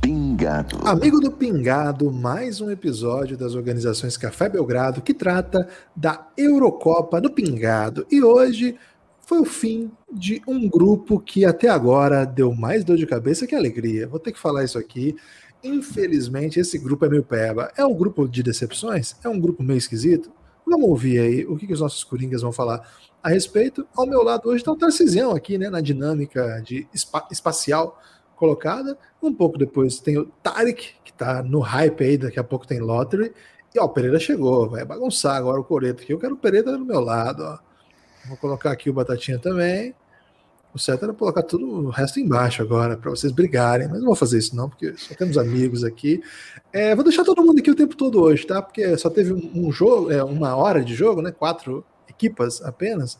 Pingado. Amigo do Pingado, mais um episódio das organizações Café Belgrado que trata da Eurocopa no Pingado. E hoje foi o fim de um grupo que até agora deu mais dor de cabeça que alegria. Vou ter que falar isso aqui. Infelizmente, esse grupo é meio peba. É um grupo de decepções? É um grupo meio esquisito? Vamos ouvir aí o que, que os nossos coringas vão falar a respeito. Ao meu lado hoje está o Tarcisião aqui, né, na dinâmica de espa espacial colocada. Um pouco depois tem o Tarek, que está no hype aí, daqui a pouco tem Lottery. E ó, o Pereira chegou, vai bagunçar agora o Coreto aqui. Eu quero o Pereira do meu lado, ó. Vou colocar aqui o Batatinha também. O certo era colocar tudo o resto embaixo agora, para vocês brigarem, mas não vou fazer isso não, porque só temos amigos aqui. É, vou deixar todo mundo aqui o tempo todo hoje, tá? Porque só teve um jogo, é, uma hora de jogo, né? Quatro equipas apenas.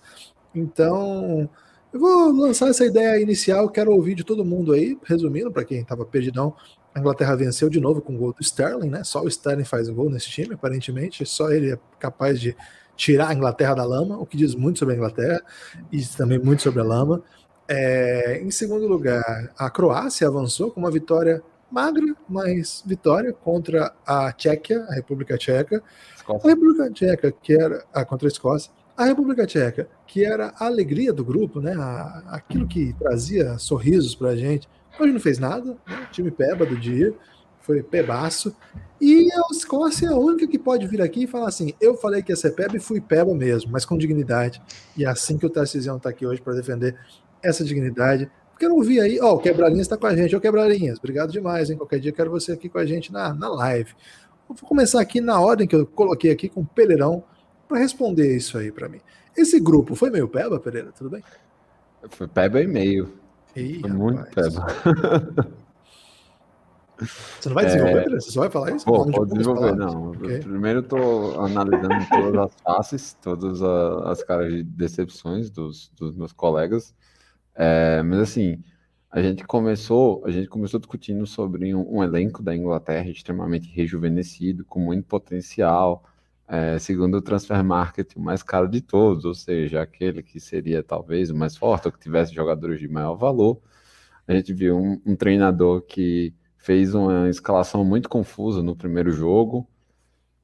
Então, eu vou lançar essa ideia inicial, quero ouvir de todo mundo aí, resumindo, para quem estava perdidão, a Inglaterra venceu de novo com o gol do Sterling, né? Só o Sterling faz gol nesse time, aparentemente, só ele é capaz de tirar a Inglaterra da lama, o que diz muito sobre a Inglaterra e também muito sobre a lama. É, em segundo lugar, a Croácia avançou com uma vitória magra, mas vitória contra a Tchequia, a República Tcheca. Escócia. A República Tcheca, que era ah, contra a Escócia. A República Tcheca, que era a alegria do grupo, né? A, aquilo que trazia sorrisos para a gente. Hoje não fez nada, né? time peba do dia foi pebaço. E a Escócia é a única que pode vir aqui e falar assim: eu falei que ia ser peba e fui peba mesmo, mas com dignidade. E é assim que o Tarcisião está aqui hoje para defender essa dignidade. Porque eu não vi aí, ó, oh, o Quebralinhas está com a gente, ô Quebralinhas, obrigado demais, hein? Qualquer dia quero você aqui com a gente na, na live. Vou começar aqui na ordem que eu coloquei aqui com o Pereirão para responder isso aí para mim. Esse grupo foi meio peba, Pereira? Tudo bem? Foi peba e meio. Ih, foi muito peba. Você não vai desenvolver, é... Você só vai falar isso? Pô, pode desenvolver, não. Okay. Primeiro estou analisando todas as faces, todas as caras de decepções dos, dos meus colegas. É, mas assim, a gente começou, a gente começou discutindo sobre um, um elenco da Inglaterra extremamente rejuvenescido, com muito potencial, é, segundo o Transfer Market, o mais caro de todos, ou seja, aquele que seria talvez o mais forte, ou que tivesse jogadores de maior valor. A gente viu um, um treinador que fez uma escalação muito confusa no primeiro jogo,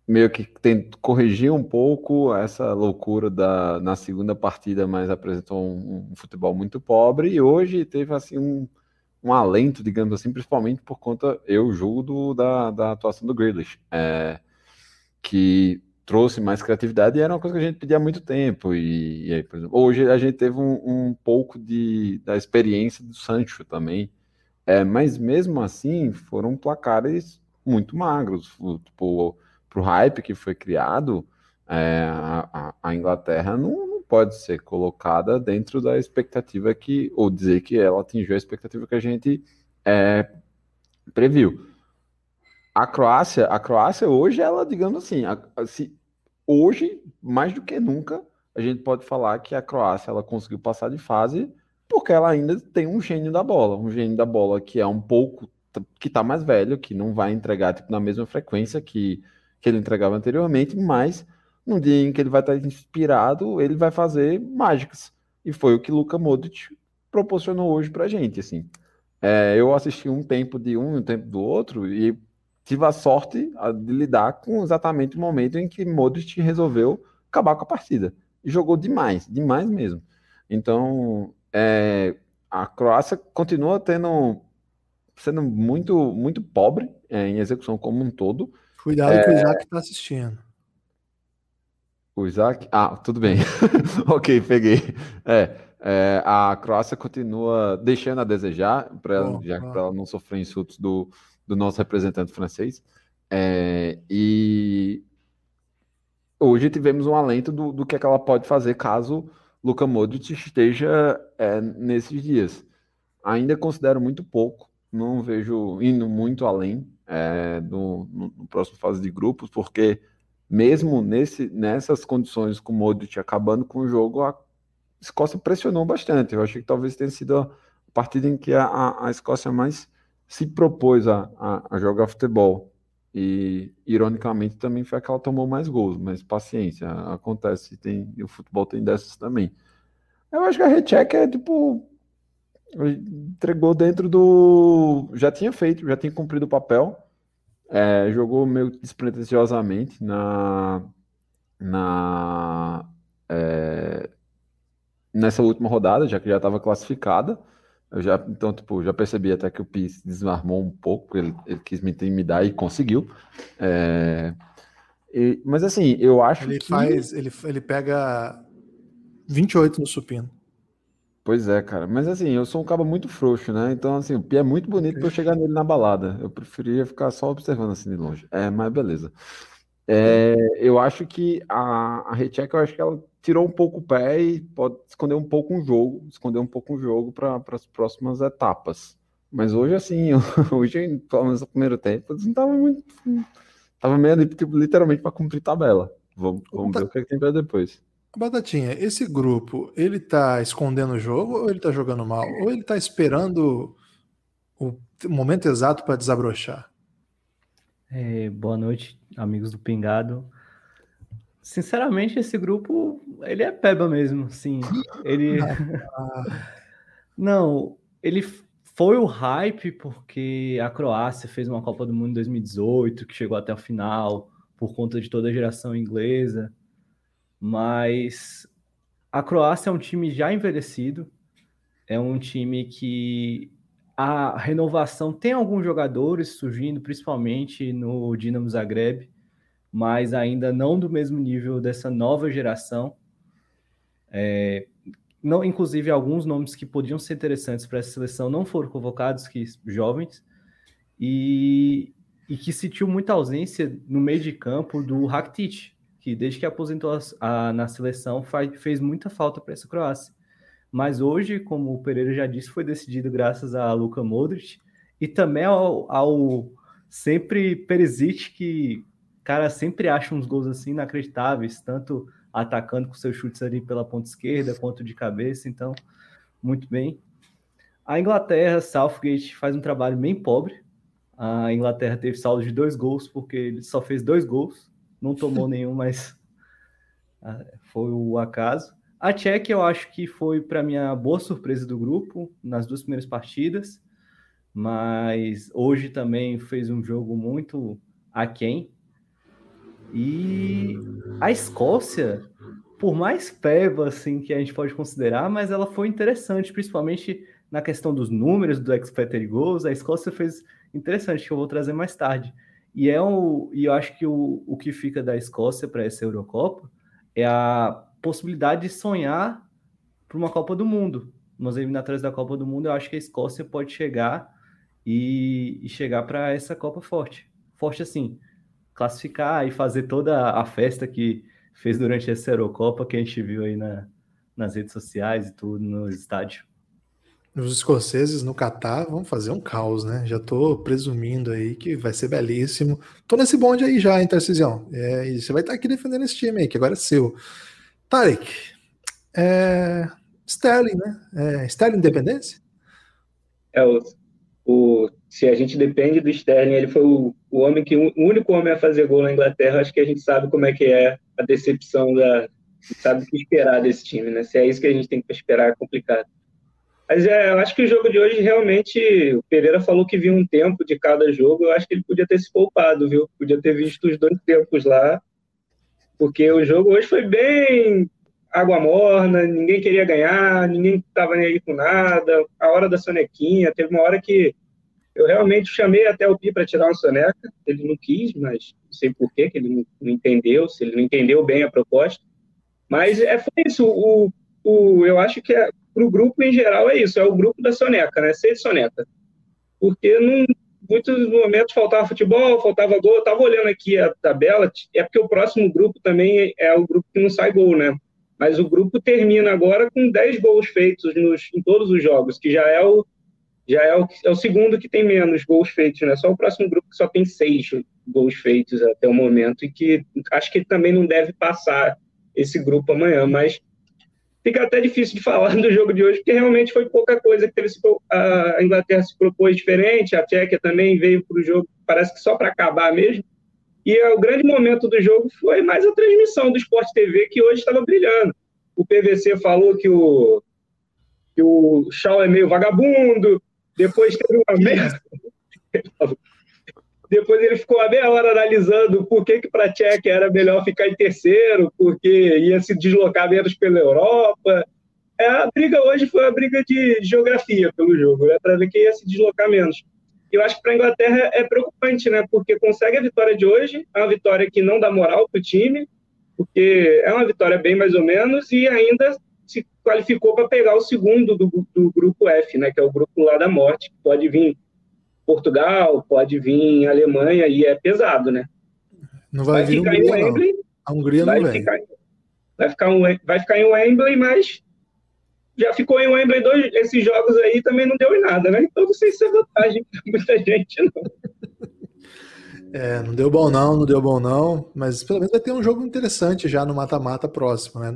meio que tem, corrigiu um pouco essa loucura da, na segunda partida, mas apresentou um, um futebol muito pobre, e hoje teve assim um, um alento, digamos assim, principalmente por conta, eu julgo, da, da atuação do Grealish, é, que trouxe mais criatividade e era uma coisa que a gente pedia há muito tempo. E, e aí, por exemplo, hoje a gente teve um, um pouco de, da experiência do Sancho também, é, mas mesmo assim, foram placares muito magros. Tipo, o hype que foi criado, é, a, a, Inglaterra não, não, pode ser colocada dentro da expectativa que, ou dizer que ela atingiu a expectativa que a gente é, previu. A Croácia, a Croácia hoje, ela, digamos assim, a, se, hoje, mais do que nunca, a gente pode falar que a Croácia ela conseguiu passar de fase porque ela ainda tem um gênio da bola, um gênio da bola que é um pouco que tá mais velho, que não vai entregar tipo, na mesma frequência que, que ele entregava anteriormente, mas no dia em que ele vai estar inspirado, ele vai fazer mágicas. E foi o que Luka Modric proporcionou hoje pra gente, assim. É, eu assisti um tempo de um e um tempo do outro e tive a sorte de lidar com exatamente o momento em que Modric resolveu acabar com a partida. E jogou demais, demais mesmo. Então, é, a Croácia continua tendo sendo muito muito pobre é, em execução como um todo. Cuidado é... que o Isaac está assistindo. O Isaac? Ah, tudo bem. ok, peguei. É, é, a Croácia continua deixando a desejar, para ela, já que ela não sofrer insultos do, do nosso representante francês. É, e hoje tivemos um alento do, do que, é que ela pode fazer caso Luka Modric esteja é, nesses dias. Ainda considero muito pouco, não vejo indo muito além é, do, no, no, próximo fase de grupos, porque mesmo nesse, nessas condições com o Modric acabando com o jogo, a Escócia pressionou bastante. Eu achei que talvez tenha sido a partida em que a, a Escócia mais se propôs a, a, a, jogar futebol. E, ironicamente, também foi a que ela tomou mais gols, mas paciência, acontece, tem, o futebol tem dessas também. Eu acho que a recheck é tipo. Entregou dentro do. Já tinha feito, já tinha cumprido o papel. É, jogou meio despretensiosamente na. na é, nessa última rodada, já que já estava classificada. Eu já, então, tipo, já percebi até que o Pis desarmou um pouco, ele, ele quis me intimidar e conseguiu. É, e, mas assim, eu acho ele que. Faz, ele, ele pega 28 no supino. Pois é, cara. Mas assim, eu sou um cara muito frouxo, né? Então, assim, o Pi é muito bonito para eu chegar nele na balada. Eu preferia ficar só observando assim de longe. É, mas beleza. É, eu acho que a, a recheck, eu acho que ela tirou um pouco o pé e pode esconder um pouco um jogo, esconder um pouco o jogo para as próximas etapas. Mas hoje, assim, hoje, pelo menos no primeiro tempo, não estava muito. Tava meio ali, tipo, literalmente para cumprir tabela. Vamos, vamos ver o que, é que tem para depois. Batatinha, esse grupo, ele tá escondendo o jogo ou ele tá jogando mal? Ou ele tá esperando o momento exato para desabrochar? É, boa noite, amigos do Pingado. Sinceramente, esse grupo, ele é peba mesmo, sim. Ele... Não, ele foi o hype porque a Croácia fez uma Copa do Mundo em 2018, que chegou até o final, por conta de toda a geração inglesa. Mas a Croácia é um time já envelhecido, é um time que a renovação tem alguns jogadores surgindo, principalmente no Dinamo Zagreb, mas ainda não do mesmo nível dessa nova geração. É, não, inclusive, alguns nomes que podiam ser interessantes para essa seleção não foram convocados, que jovens, e, e que sentiu muita ausência no meio de campo do Rakitic, que desde que aposentou a, a, na seleção faz, fez muita falta para essa Croácia. Mas hoje, como o Pereira já disse, foi decidido graças a Luka Modric e também ao, ao sempre Perisic, que cara sempre acha uns gols assim inacreditáveis, tanto atacando com seus chutes ali pela ponta esquerda quanto de cabeça, então muito bem. A Inglaterra, Southgate faz um trabalho bem pobre. A Inglaterra teve saldo de dois gols porque ele só fez dois gols, não tomou nenhum, mas ah, foi o acaso. A Tchequia eu acho que foi para mim a boa surpresa do grupo nas duas primeiras partidas, mas hoje também fez um jogo muito aquém. E a Escócia, por mais peba assim que a gente pode considerar, mas ela foi interessante, principalmente na questão dos números do expected goals. A Escócia fez interessante, que eu vou trazer mais tarde. E é o, e eu acho que o, o que fica da Escócia para essa Eurocopa é a possibilidade de sonhar para uma Copa do Mundo. Nas eliminatórias da Copa do Mundo, eu acho que a Escócia pode chegar e, e chegar para essa Copa forte. Forte assim, classificar e fazer toda a festa que fez durante essa Eurocopa que a gente viu aí na, nas redes sociais e tudo, no estádio. Os escoceses no Catar vão fazer um caos, né? Já tô presumindo aí que vai ser belíssimo. Tô nesse bonde aí já, hein, Tarcisião? É, e você vai estar aqui defendendo esse time aí, que agora é seu. Tarek, é, Sterling, né? É, Sterling Independência? É, o, o se a gente depende do Sterling, ele foi o, o homem que o único homem a fazer gol na Inglaterra. Acho que a gente sabe como é que é a decepção da, sabe o que esperar desse time, né? Se é isso que a gente tem que esperar, é complicado. Mas é, eu acho que o jogo de hoje realmente, o Pereira falou que viu um tempo de cada jogo, eu acho que ele podia ter se poupado, viu? Podia ter visto os dois tempos lá, porque o jogo hoje foi bem água morna, ninguém queria ganhar, ninguém estava nem aí com nada, a hora da sonequinha, teve uma hora que eu realmente chamei até o Pi para tirar uma soneca, ele não quis, mas não sei por quê, que ele não entendeu, se ele não entendeu bem a proposta. Mas é, foi isso, o, o, eu acho que é, para o grupo em geral é isso, é o grupo da soneca, né? Ser soneca. Porque em muitos momentos faltava futebol, faltava gol. Eu estava olhando aqui a tabela, é porque o próximo grupo também é o grupo que não sai gol, né? Mas o grupo termina agora com 10 gols feitos nos, em todos os jogos, que já é o já é o, é o segundo que tem menos gols feitos, né? Só o próximo grupo que só tem seis gols feitos até o momento e que acho que também não deve passar esse grupo amanhã, mas fica até difícil de falar do jogo de hoje, porque realmente foi pouca coisa que teve, a Inglaterra se propôs diferente, a Tchequia também veio para o jogo, parece que só para acabar mesmo. E o grande momento do jogo foi mais a transmissão do Sport TV, que hoje estava brilhando. O PVC falou que o, que o Shaw é meio vagabundo, depois teve uma meia. Depois ele ficou a meia hora analisando por que, que para a Tchequia era melhor ficar em terceiro, porque ia se deslocar menos pela Europa. É, a briga hoje foi uma briga de geografia pelo jogo, né, para ver quem ia se deslocar menos. Eu acho que para a Inglaterra é preocupante, né, porque consegue a vitória de hoje, é uma vitória que não dá moral para o time, porque é uma vitória bem mais ou menos, e ainda se qualificou para pegar o segundo do, do grupo F, né, que é o grupo lá da morte, que pode vir Portugal, pode vir Alemanha, e é pesado, né? Não vai, vai vir ficar Hungria, em Wembley. Não. A Hungria vai não ficar, vem. Vai ficar, um, vai ficar em Wembley, mas já ficou em Wembley dois, esses jogos aí também não deu em nada, né? Então não sei se é vantagem para muita gente, não. É, não deu bom não, não deu bom não, mas pelo menos vai ter um jogo interessante já no mata-mata próximo, né?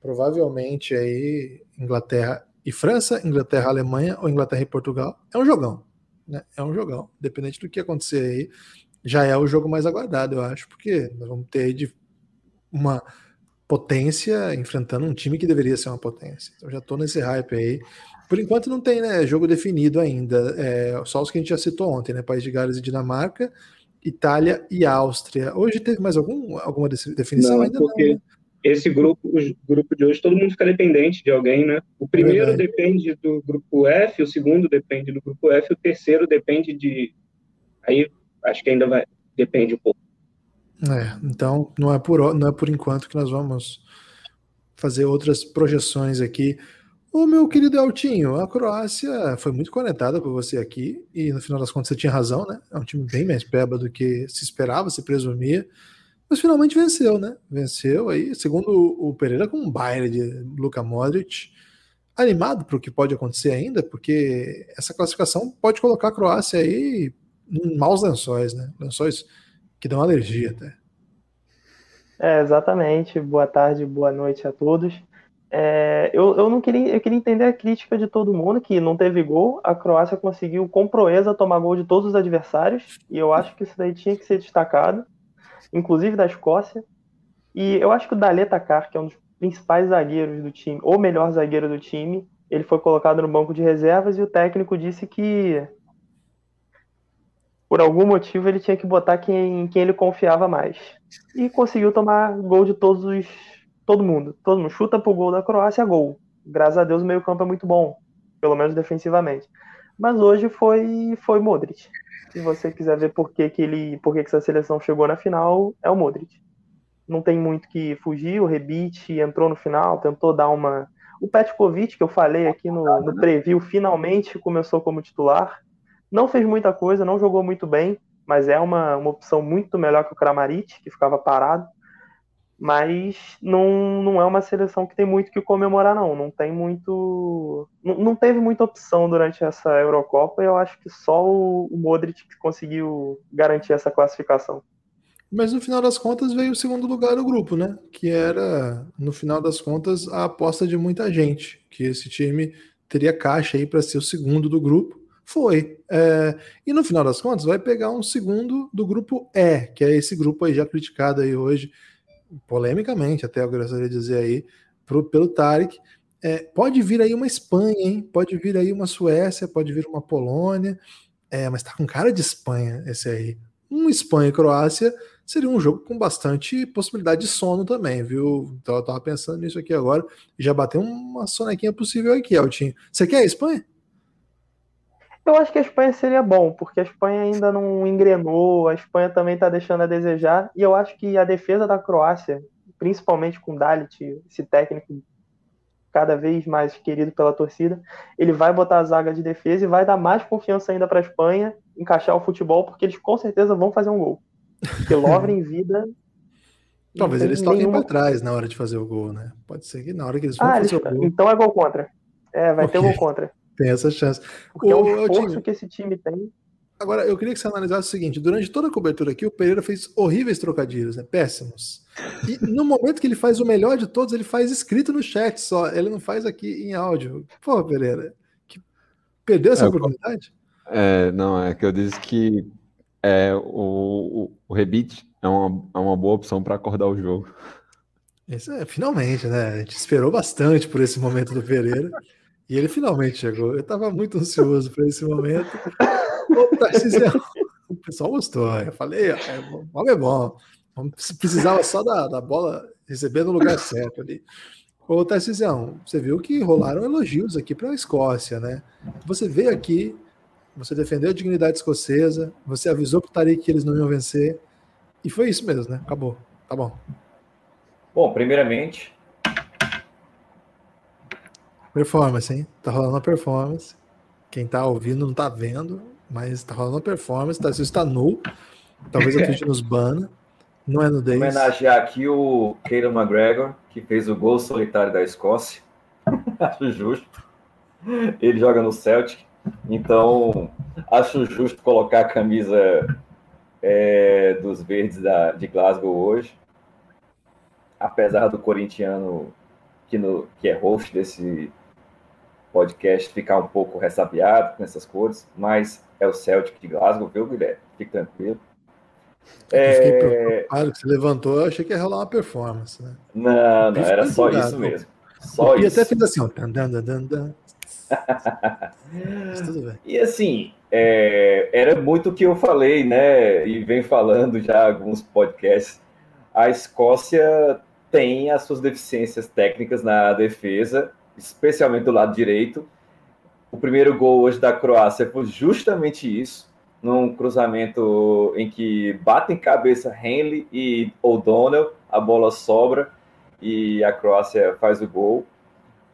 Provavelmente aí Inglaterra e França, Inglaterra, Alemanha ou Inglaterra e Portugal. É um jogão né? É um jogão. Independente do que acontecer aí, já é o jogo mais aguardado, eu acho, porque nós vamos ter de uma potência enfrentando um time que deveria ser uma potência. Então já tô nesse hype aí. Por enquanto não tem né, jogo definido ainda. É, só os que a gente já citou ontem, né? País de Gales e Dinamarca, Itália e Áustria. Hoje teve mais algum, alguma definição não, ainda? Porque... Não, né? Esse grupo, o grupo de hoje, todo mundo fica dependente de alguém, né? O primeiro Verdade. depende do grupo F, o segundo depende do grupo F, o terceiro depende de. Aí acho que ainda vai depende um pouco. É, então não é por não é por enquanto que nós vamos fazer outras projeções aqui. O meu querido Altinho, a Croácia foi muito conectada por você aqui e no final das contas você tinha razão, né? É um time bem mais peba do que se esperava, se presumia. Mas finalmente venceu, né? Venceu aí, segundo o Pereira, com um baile de Luka Modric. Animado para o que pode acontecer ainda, porque essa classificação pode colocar a Croácia aí em maus lençóis, né? Lençóis que dão alergia até. É, exatamente. Boa tarde, boa noite a todos. É, eu, eu não queria, eu queria entender a crítica de todo mundo que não teve gol. A Croácia conseguiu com proeza tomar gol de todos os adversários e eu acho que isso daí tinha que ser destacado inclusive da Escócia. E eu acho que o Daleta Carr, que é um dos principais zagueiros do time, ou melhor zagueiro do time, ele foi colocado no banco de reservas e o técnico disse que por algum motivo ele tinha que botar quem, quem ele confiava mais. E conseguiu tomar gol de todos os. todo mundo. Todo mundo chuta pro gol da Croácia, gol. Graças a Deus o meio-campo é muito bom, pelo menos defensivamente. Mas hoje foi foi Modric se você quiser ver por que, que ele, por que, que essa seleção chegou na final, é o Modric. Não tem muito que fugir, o Rebite entrou no final, tentou dar uma. O Petkovic, que eu falei aqui no, no preview, finalmente começou como titular. Não fez muita coisa, não jogou muito bem, mas é uma, uma opção muito melhor que o Kramaric, que ficava parado mas não, não é uma seleção que tem muito que comemorar, não. Não tem muito. Não, teve muita opção durante essa Eurocopa e eu acho que só o, o Modric conseguiu garantir essa classificação. Mas no final das contas veio o segundo lugar do grupo, né? Que era, no final das contas, a aposta de muita gente, que esse time teria caixa aí para ser o segundo do grupo. Foi. É, e no final das contas, vai pegar um segundo do grupo E, que é esse grupo aí já criticado aí hoje polemicamente, até eu gostaria de dizer aí, pro, pelo Tarek, é, pode vir aí uma Espanha, hein? Pode vir aí uma Suécia, pode vir uma Polônia, é, mas tá com cara de Espanha esse aí. Um Espanha e Croácia seria um jogo com bastante possibilidade de sono também, viu? Então eu tava pensando nisso aqui agora já bateu uma sonequinha possível aqui, Altinho. Você quer a Espanha? Eu acho que a Espanha seria bom, porque a Espanha ainda não engrenou, a Espanha também está deixando a desejar, e eu acho que a defesa da Croácia, principalmente com Dalit, esse técnico cada vez mais querido pela torcida, ele vai botar a zaga de defesa e vai dar mais confiança ainda para a Espanha encaixar o futebol, porque eles com certeza vão fazer um gol. Porque Lovre em vida. Talvez eles toquem nenhuma... para trás na hora de fazer o gol, né? Pode ser que na hora que eles vão ah, fazer eles... o gol. Então é gol contra. É, vai okay. ter gol contra. Tem essa chance. Porque o, é o esforço que esse time tem. Agora, eu queria que você analisasse o seguinte: durante toda a cobertura aqui, o Pereira fez horríveis trocadilhos, né? Péssimos. E no momento que ele faz o melhor de todos, ele faz escrito no chat só. Ele não faz aqui em áudio. Pô, Pereira, que... perdeu essa é, oportunidade? É, não, é que eu disse que é, o, o, o rebite é uma, é uma boa opção para acordar o jogo. Isso é, finalmente, né? A gente esperou bastante por esse momento do Pereira. E ele finalmente chegou. Eu estava muito ansioso por esse momento. O pessoal gostou. Eu falei, é, o homem é bom. Precisava só da, da bola receber no lugar certo ali. Ô, Tarcísio, você viu que rolaram elogios aqui para a Escócia, né? Você veio aqui, você defendeu a dignidade escocesa, você avisou para o Tariq que eles não iam vencer, e foi isso mesmo, né? Acabou. Tá bom. Bom, primeiramente. Performance, hein? Tá rolando uma performance. Quem tá ouvindo não tá vendo, mas tá rolando uma performance. Tá, está nu. Talvez a Twitch nos bana. Não é nudez. Homenagear aqui o Keira McGregor, que fez o gol solitário da Escócia. acho justo. Ele joga no Celtic. Então, acho justo colocar a camisa é, dos verdes da, de Glasgow hoje. Apesar do corintiano que, no, que é host desse podcast ficar um pouco ressabiado com essas cores, mas é o Celtic de Glasgow, viu, Guilherme? Fique tranquilo. É... Eu fiquei preocupado que você levantou, eu achei que ia rolar uma performance, né? Não, não, era só isso mesmo. Só e isso. até fez assim, ó. Dan, dan, dan, dan. e assim, é, era muito o que eu falei, né? E vem falando já alguns podcasts. A Escócia tem as suas deficiências técnicas na defesa, especialmente do lado direito. O primeiro gol hoje da Croácia foi justamente isso num cruzamento em que batem cabeça Henley e O'Donnell, a bola sobra e a Croácia faz o gol.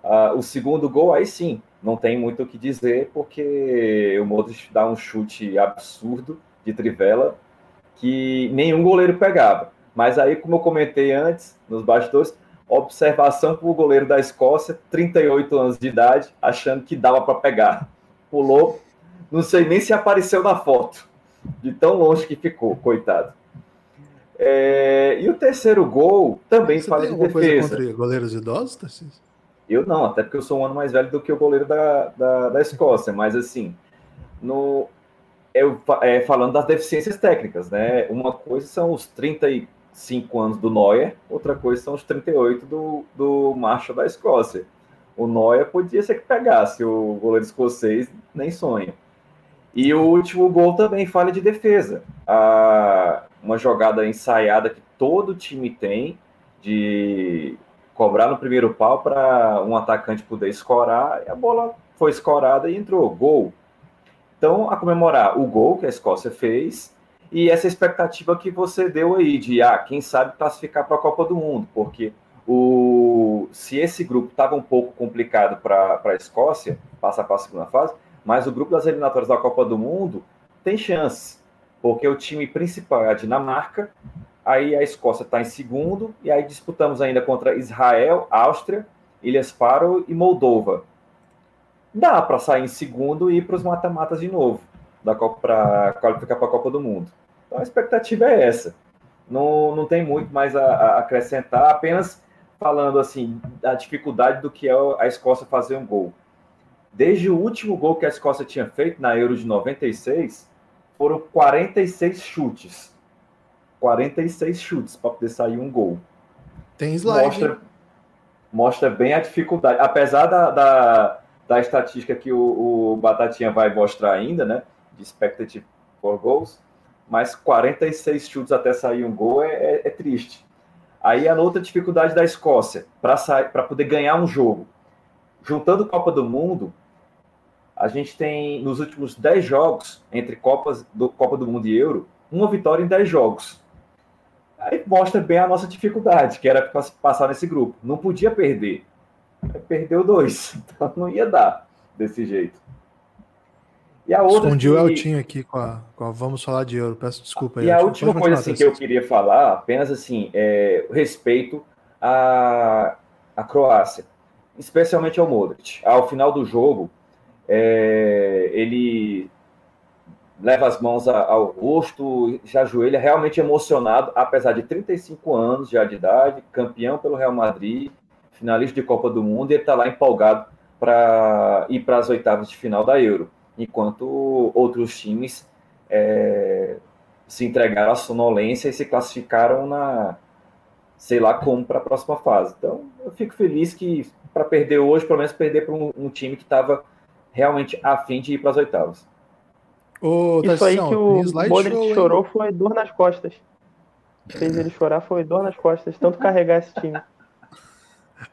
Uh, o segundo gol, aí sim, não tem muito o que dizer, porque o Modric dá um chute absurdo de trivela que nenhum goleiro pegava. Mas aí, como eu comentei antes, nos bastidores, observação para o goleiro da Escócia, 38 anos de idade, achando que dava para pegar. Pulou, não sei nem se apareceu na foto, de tão longe que ficou, coitado. É, e o terceiro gol também Você fala de defesa. Coisa contra goleiros idosos, Tarcísio? Eu não, até porque eu sou um ano mais velho do que o goleiro da, da, da Escócia, mas assim, no, eu, é, falando das deficiências técnicas, né? Uma coisa são os 35 anos do Neuer, outra coisa são os 38 do, do Marshall da Escócia. O Neuer podia ser que pegasse, o goleiro escocês nem sonha. E o último gol também falha de defesa. Ah, uma jogada ensaiada que todo time tem de cobrar no primeiro pau para um atacante poder escorar, e a bola foi escorada e entrou. Gol. Então, a comemorar o gol que a Escócia fez e essa expectativa que você deu aí de, ah, quem sabe classificar para a Copa do Mundo, porque o, se esse grupo estava um pouco complicado para a Escócia, passar para a segunda fase, mas o grupo das eliminatórias da Copa do Mundo tem chance, porque o time principal é a Dinamarca, aí a Escócia está em segundo, e aí disputamos ainda contra Israel, Áustria, Ilhas Faro e Moldova. Dá para sair em segundo e ir para os mata-matas de novo, para qualificar para a Copa do Mundo. Então a expectativa é essa. Não, não tem muito mais a, a acrescentar, apenas falando assim da dificuldade do que é a Escócia fazer um gol. Desde o último gol que a Escócia tinha feito na Euro de 96, foram 46 chutes. 46 chutes para poder sair um gol. Tem slide. Mostra, mostra bem a dificuldade. Apesar da, da, da estatística que o, o, Batatinha vai mostrar ainda, né? De expectative for goals, mas 46 chutes até sair um gol é, é, é triste. Aí a outra dificuldade da Escócia, para poder ganhar um jogo. Juntando Copa do Mundo, a gente tem, nos últimos 10 jogos, entre Copas do, Copa do Mundo e Euro, uma vitória em 10 jogos. Aí mostra bem a nossa dificuldade, que era passar nesse grupo. Não podia perder. Perdeu dois. Então não ia dar desse jeito. E a outra Escondi que... o Eltinho aqui com a, com a, Vamos falar de euro. Peço desculpa aí. E a última coisa assim, que eu queria falar, apenas assim, é respeito à, à Croácia, especialmente ao Modric. Ao final do jogo, é, ele leva as mãos ao rosto, já ajoelha realmente emocionado, apesar de 35 anos já de idade, campeão pelo Real Madrid, finalista de Copa do Mundo, e ele está lá empolgado para ir para as oitavas de final da Euro, enquanto outros times é, se entregaram à sonolência e se classificaram na, sei lá como, para a próxima fase. Então, eu fico feliz que, para perder hoje, pelo menos perder para um, um, time que estava realmente afim de ir para as oitavas. Ô, Isso aí que o Modric chorou foi dor nas costas. Fez ele chorar foi dor nas costas, tanto carregar esse time.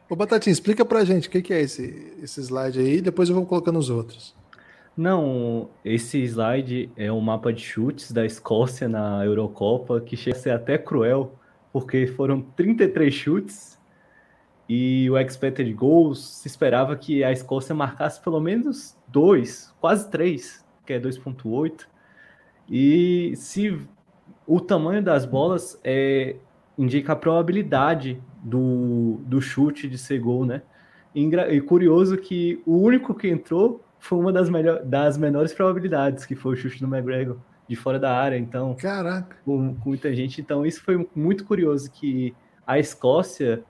Ô, Batatinha, explica pra gente o que, que é esse, esse slide aí, depois eu vou colocando os outros. Não, esse slide é um mapa de chutes da Escócia na Eurocopa, que chega a ser até cruel, porque foram 33 chutes e o expected goals se esperava que a Escócia marcasse pelo menos dois, quase três, que é 2.8. E se o tamanho das bolas é, indica a probabilidade do, do chute de ser gol, né? E, curioso que o único que entrou foi uma das, melhor, das menores probabilidades, que foi o chute do McGregor de fora da área. Então, caraca, com, com muita gente. Então, isso foi muito curioso que a Escócia,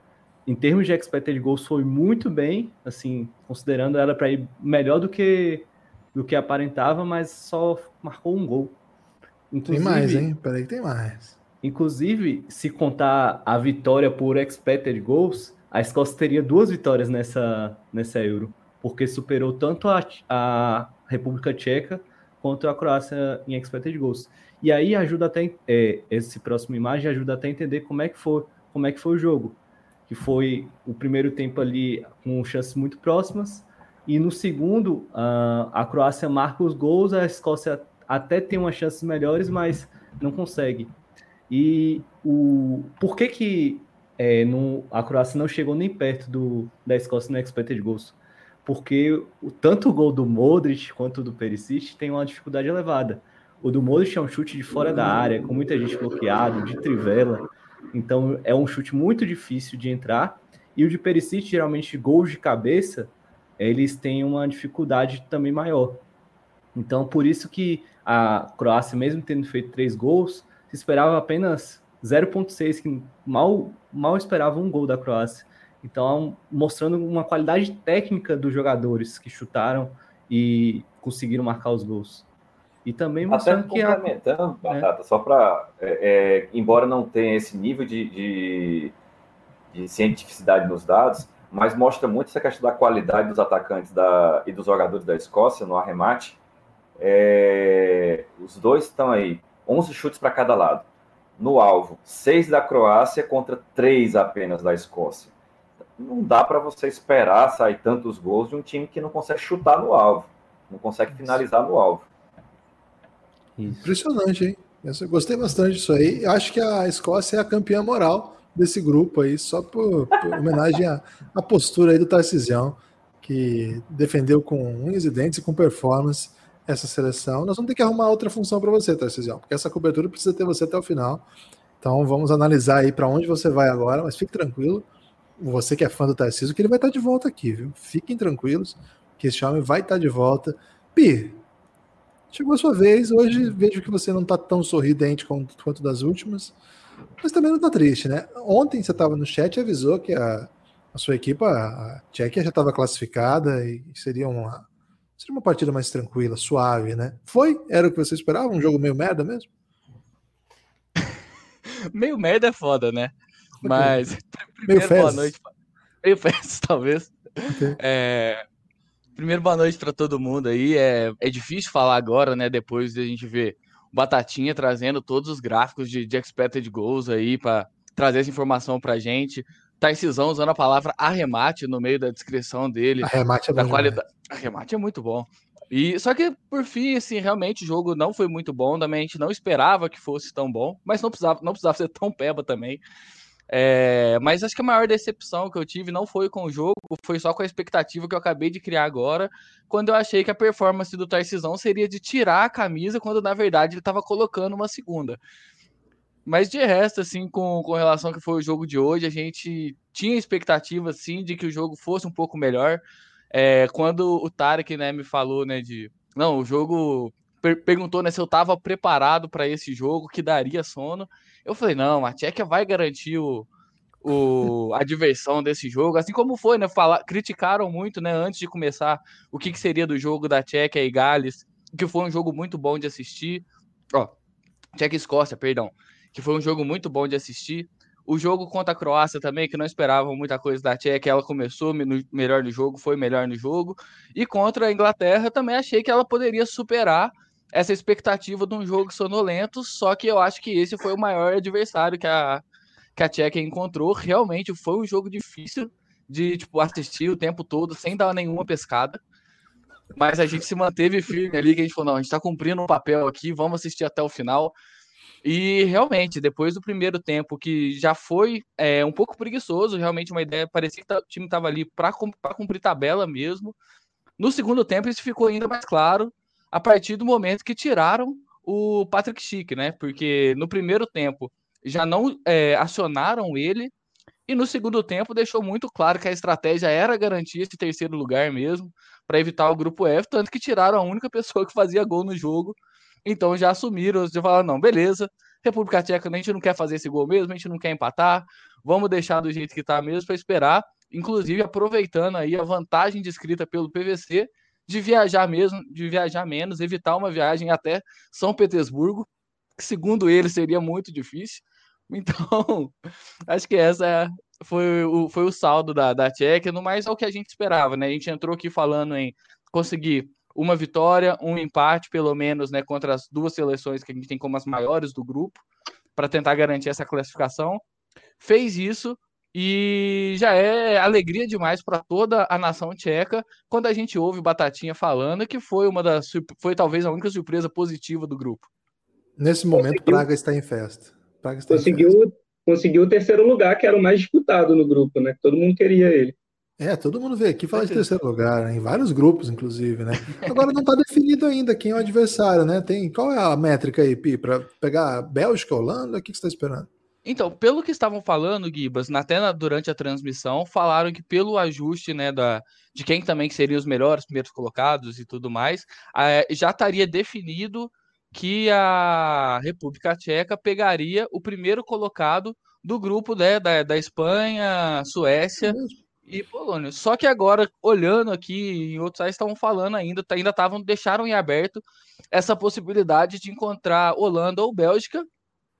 em termos de expected goals, foi muito bem, assim, considerando ela para ir melhor do que do que aparentava, mas só marcou um gol. Inclusive, tem mais, hein? Peraí, tem mais. Inclusive, se contar a vitória por expected goals, a Escócia teria duas vitórias nessa, nessa Euro porque superou tanto a, a República Tcheca quanto a Croácia em expected goals. E aí ajuda até é, esse próximo imagem ajuda até a entender como é que foi como é que foi o jogo, que foi o primeiro tempo ali com chances muito próximas e no segundo a, Croácia marca os gols, a Escócia até tem umas chances melhores, mas não consegue. E o por que que é, a Croácia não chegou nem perto do, da Escócia no expected goals? porque tanto o gol do Modric quanto do Perisic tem uma dificuldade elevada. O do Modric é um chute de fora da área, com muita gente bloqueado, de trivela. Então é um chute muito difícil de entrar. E o de Perisic, geralmente gols de cabeça, eles têm uma dificuldade também maior. Então por isso que a Croácia, mesmo tendo feito três gols, se esperava apenas 0.6, que mal, mal esperava um gol da Croácia. Então, mostrando uma qualidade técnica dos jogadores que chutaram e conseguiram marcar os gols. E também mostrando Até complementando, que a... Batata, é. só para. É, é, embora não tenha esse nível de, de, de, cientificidade nos dados, mas mostra muito essa questão da qualidade dos atacantes da, e dos jogadores da Escócia no arremate. É, os dois estão aí, 11 chutes para cada lado. No alvo, 6 da Croácia contra 3 apenas da Escócia não dá para você esperar sair tantos gols de um time que não consegue chutar no alvo, não consegue finalizar no alvo. Isso. Impressionante, hein? Eu gostei bastante disso aí. Acho que a Escócia é a campeã moral desse grupo aí, só por, por homenagem à, à, postura aí do Tarcisião, que defendeu com unhas e dentes e com performance essa seleção. Nós vamos ter que arrumar outra função para você, Tarcisião, porque essa cobertura precisa ter você até o final. Então vamos analisar aí para onde você vai agora, mas fique tranquilo você que é fã do Tarcísio, que ele vai estar de volta aqui, viu? Fiquem tranquilos, que esse homem vai estar de volta. Pi, chegou a sua vez. Hoje vejo que você não está tão sorridente quanto, quanto das últimas, mas também não está triste, né? Ontem você estava no chat e avisou que a, a sua equipa, a Tchequia, já estava classificada e seria uma, seria uma partida mais tranquila, suave, né? Foi? Era o que você esperava? Um jogo meio merda mesmo? meio merda é foda, né? Mas, primeiro, boa noite. Meio festa, talvez. Okay. É, primeiro, boa noite para todo mundo aí. É, é difícil falar agora, né? Depois de a gente ver o Batatinha trazendo todos os gráficos de, de expected goals aí para trazer essa informação para gente. Tarcisão usando a palavra arremate no meio da descrição dele. Arremate é da bom. Qualidade... Arremate é muito bom. E só que por fim, assim, realmente o jogo não foi muito bom. Também a gente não esperava que fosse tão bom, mas não precisava, não precisava ser tão peba também. É, mas acho que a maior decepção que eu tive não foi com o jogo, foi só com a expectativa que eu acabei de criar agora, quando eu achei que a performance do Tarcisão seria de tirar a camisa, quando na verdade ele estava colocando uma segunda. Mas de resto, assim, com, com relação ao que foi o jogo de hoje, a gente tinha expectativa, sim, de que o jogo fosse um pouco melhor. É, quando o Tarek, né, me falou, né, de... Não, o jogo per perguntou né, se eu estava preparado para esse jogo, que daria sono. Eu falei, não, a Tchequia vai garantir o, o, a diversão desse jogo, assim como foi, né? Falar, criticaram muito, né, antes de começar, o que, que seria do jogo da Tchequia e Gales, que foi um jogo muito bom de assistir. Ó, Tchequia e Escócia, perdão, que foi um jogo muito bom de assistir. O jogo contra a Croácia também, que não esperavam muita coisa da Tchequia, ela começou no, melhor no jogo, foi melhor no jogo. E contra a Inglaterra também achei que ela poderia superar essa expectativa de um jogo sonolento, só que eu acho que esse foi o maior adversário que a, que a Tchequia encontrou. Realmente foi um jogo difícil de tipo, assistir o tempo todo, sem dar nenhuma pescada. Mas a gente se manteve firme ali, que a gente falou, não, a gente tá cumprindo um papel aqui, vamos assistir até o final. E realmente, depois do primeiro tempo, que já foi é, um pouco preguiçoso, realmente uma ideia, parecia que o time estava ali para cumprir tabela mesmo. No segundo tempo, isso ficou ainda mais claro a partir do momento que tiraram o Patrick Schick, né? Porque no primeiro tempo já não é, acionaram ele, e no segundo tempo deixou muito claro que a estratégia era garantir esse terceiro lugar mesmo, para evitar o grupo F, tanto que tiraram a única pessoa que fazia gol no jogo. Então já assumiram, já falaram, não, beleza, República Tcheca, a gente não quer fazer esse gol mesmo, a gente não quer empatar, vamos deixar do jeito que está mesmo para esperar, inclusive aproveitando aí a vantagem descrita pelo PVC de viajar mesmo, de viajar menos, evitar uma viagem até São Petersburgo, que segundo ele seria muito difícil. Então, acho que essa foi o, foi o saldo da, da Tchequia, no mais é o que a gente esperava, né? A gente entrou aqui falando em conseguir uma vitória, um empate, pelo menos, né, contra as duas seleções que a gente tem como as maiores do grupo, para tentar garantir essa classificação. Fez isso e já é alegria demais para toda a nação tcheca quando a gente ouve Batatinha falando que foi uma das foi talvez a única surpresa positiva do grupo. Nesse momento, conseguiu, Praga está em festa. Praga está conseguiu, em festa. conseguiu o terceiro lugar, que era o mais disputado no grupo, né? Todo mundo queria ele. É, todo mundo veio aqui falar de terceiro lugar, né? em vários grupos, inclusive, né? Agora não está definido ainda quem é o adversário, né? Tem, qual é a métrica aí, Pi, para pegar Bélgica, Holanda? O que, que você está esperando? Então, pelo que estavam falando, Gibas, até durante a transmissão, falaram que pelo ajuste né, da, de quem também seriam os melhores primeiros colocados e tudo mais, já estaria definido que a República Tcheca pegaria o primeiro colocado do grupo né, da, da Espanha, Suécia e Polônia. Só que agora, olhando aqui, em outros sites estavam falando ainda, ainda estavam, deixaram em aberto essa possibilidade de encontrar Holanda ou Bélgica,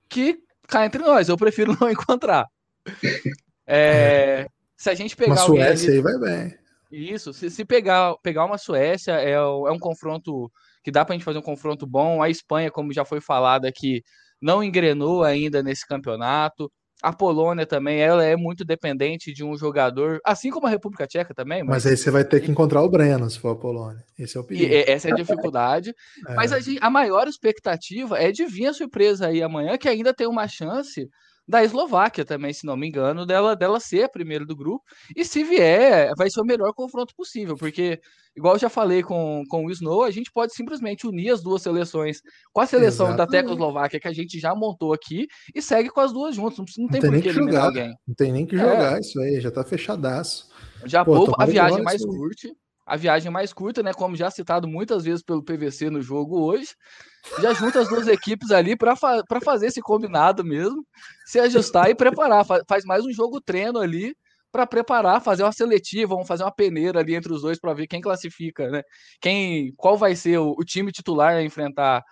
que cá entre nós, eu prefiro não encontrar. É, se a gente pegar. Uma Suécia aí vai bem. Isso, se, se pegar, pegar uma Suécia, é, é um confronto que dá para a gente fazer um confronto bom. A Espanha, como já foi falado aqui, não engrenou ainda nesse campeonato. A Polônia também, ela é muito dependente de um jogador, assim como a República Tcheca também. Mas, mas aí você vai ter que encontrar o Breno se for a Polônia. Esse é o perigo. E essa é a dificuldade. é. Mas a, a maior expectativa é de vir a surpresa aí amanhã, que ainda tem uma chance da Eslováquia também, se não me engano, dela, dela ser a primeira do grupo. E se vier, vai ser o melhor confronto possível, porque, igual eu já falei com, com o Snow, a gente pode simplesmente unir as duas seleções com a seleção Exatamente. da Tecoslováquia que a gente já montou aqui e segue com as duas juntas. Não, não tem, tem por que eliminar alguém. Não tem nem que jogar é. isso aí, já tá fechadaço. Já Pô, a viagem mais curte a viagem mais curta, né? Como já citado muitas vezes pelo PVC no jogo hoje. Já junta as duas equipes ali para fa fazer esse combinado mesmo, se ajustar e preparar. Faz mais um jogo treino ali para preparar, fazer uma seletiva, vamos fazer uma peneira ali entre os dois para ver quem classifica, né? Quem, qual vai ser o, o time titular a enfrentar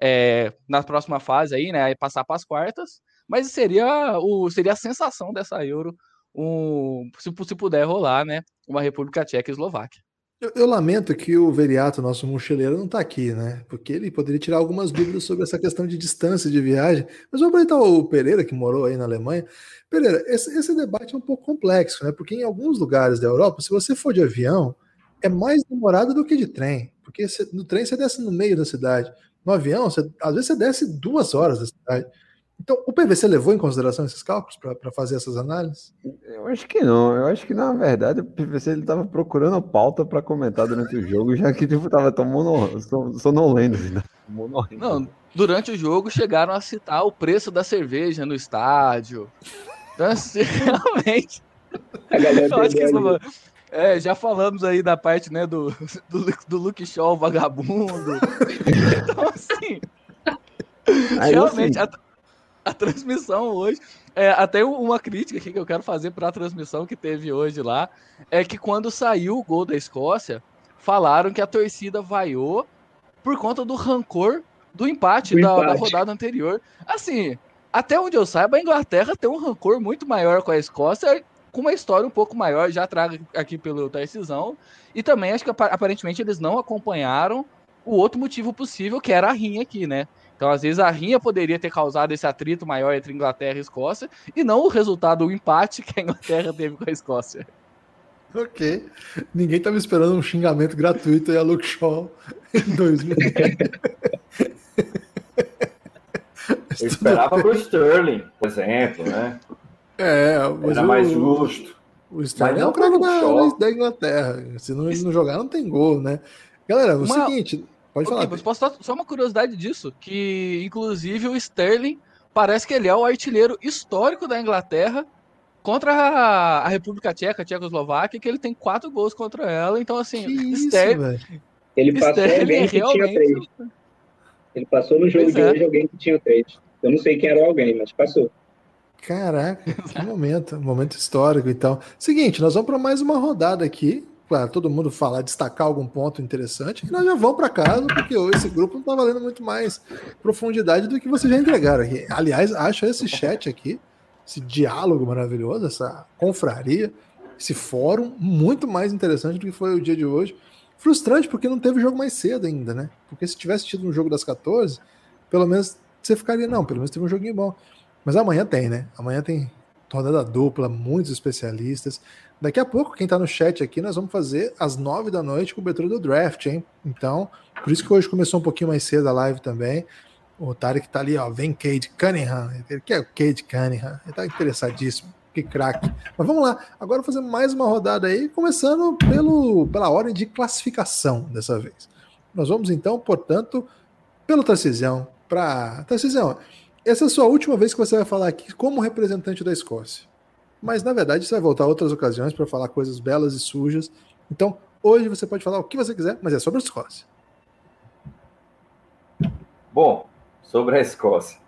é, na próxima fase aí, né? Passar para as quartas. Mas seria o seria a sensação dessa Euro, um, se, se puder rolar, né? Uma República Tcheca e Eslováquia. Eu, eu, lamento que o Veriato, nosso mochileiro, não está aqui, né? Porque ele poderia tirar algumas dúvidas sobre essa questão de distância de viagem. Mas vou aproveitar o Pereira, que morou aí na Alemanha. Pereira, esse, esse debate é um pouco complexo, né? Porque em alguns lugares da Europa, se você for de avião, é mais demorado do que de trem. Porque no trem você desce no meio da cidade. No avião, às vezes você desce duas horas da cidade. Então, o PVC levou em consideração esses cálculos para fazer essas análises? Eu acho que não. Eu acho que, na verdade, o PVC estava procurando a pauta para comentar durante o jogo, já que tipo, estava tomando sonolento. Né? Não, durante o jogo chegaram a citar o preço da cerveja no estádio. Então, assim, realmente. A galera É, já falamos aí da parte, né, do, do, do Luke Shaw vagabundo. então, assim, Aí, realmente, assim... a, a, transmissão hoje. É, até uma crítica aqui que eu quero fazer para a transmissão que teve hoje lá é que quando saiu o gol da Escócia, falaram que a torcida vaiou por conta do rancor do empate, da, empate. da rodada anterior. Assim, até onde eu saiba, a Inglaterra tem um rancor muito maior com a Escócia com uma história um pouco maior, já trago aqui pelo Tarcisão. E também acho que aparentemente eles não acompanharam o outro motivo possível, que era a rinha aqui, né? Então, às vezes, a rinha poderia ter causado esse atrito maior entre Inglaterra e Escócia, e não o resultado, o empate que a Inglaterra teve com a Escócia. Ok. Ninguém estava esperando um xingamento gratuito aí a Luke Shaw em 2000. Eu esperava pro Sterling, por exemplo, né? É, mas Era o, mais justo. O Sterling é o craque da, da, Inglaterra. Se não, não jogar, não tem gol, né? Galera, o uma... seguinte. Pode okay, falar. posso só, só uma curiosidade disso, que inclusive o Sterling parece que ele é o artilheiro histórico da Inglaterra contra a, a República Tcheca, a Tchecoslováquia, que ele tem quatro gols contra ela. Então, assim, que Sterling. Isso, ele passou Sterling alguém que realmente... tinha três. Ele passou no jogo pois de é. hoje alguém que tinha três. Eu não sei quem era alguém, mas passou. Caraca, que momento, momento histórico e então. tal. Seguinte, nós vamos para mais uma rodada aqui, para todo mundo falar, destacar algum ponto interessante, e nós já vamos para casa, porque esse grupo não está valendo muito mais profundidade do que vocês já entregaram aqui. Aliás, acho esse chat aqui, esse diálogo maravilhoso, essa confraria, esse fórum muito mais interessante do que foi o dia de hoje. Frustrante porque não teve jogo mais cedo ainda, né? Porque se tivesse tido um jogo das 14, pelo menos você ficaria, não, pelo menos teve um joguinho bom. Mas amanhã tem, né? Amanhã tem rodada dupla, muitos especialistas. Daqui a pouco, quem tá no chat aqui, nós vamos fazer às nove da noite cobertura do draft, hein? Então, por isso que hoje começou um pouquinho mais cedo a live também. O Tarek tá ali, ó, vem Cade Cunningham. Ele quer o Cade Cunningham. Ele tá interessadíssimo. Que craque. Mas vamos lá. Agora fazer mais uma rodada aí, começando pelo, pela ordem de classificação dessa vez. Nós vamos então, portanto, pelo Tarcisão, para. Tarcisão, essa é a sua última vez que você vai falar aqui como representante da Escócia. Mas na verdade você vai voltar outras ocasiões para falar coisas belas e sujas. Então, hoje você pode falar o que você quiser, mas é sobre a Escócia. Bom, sobre a Escócia.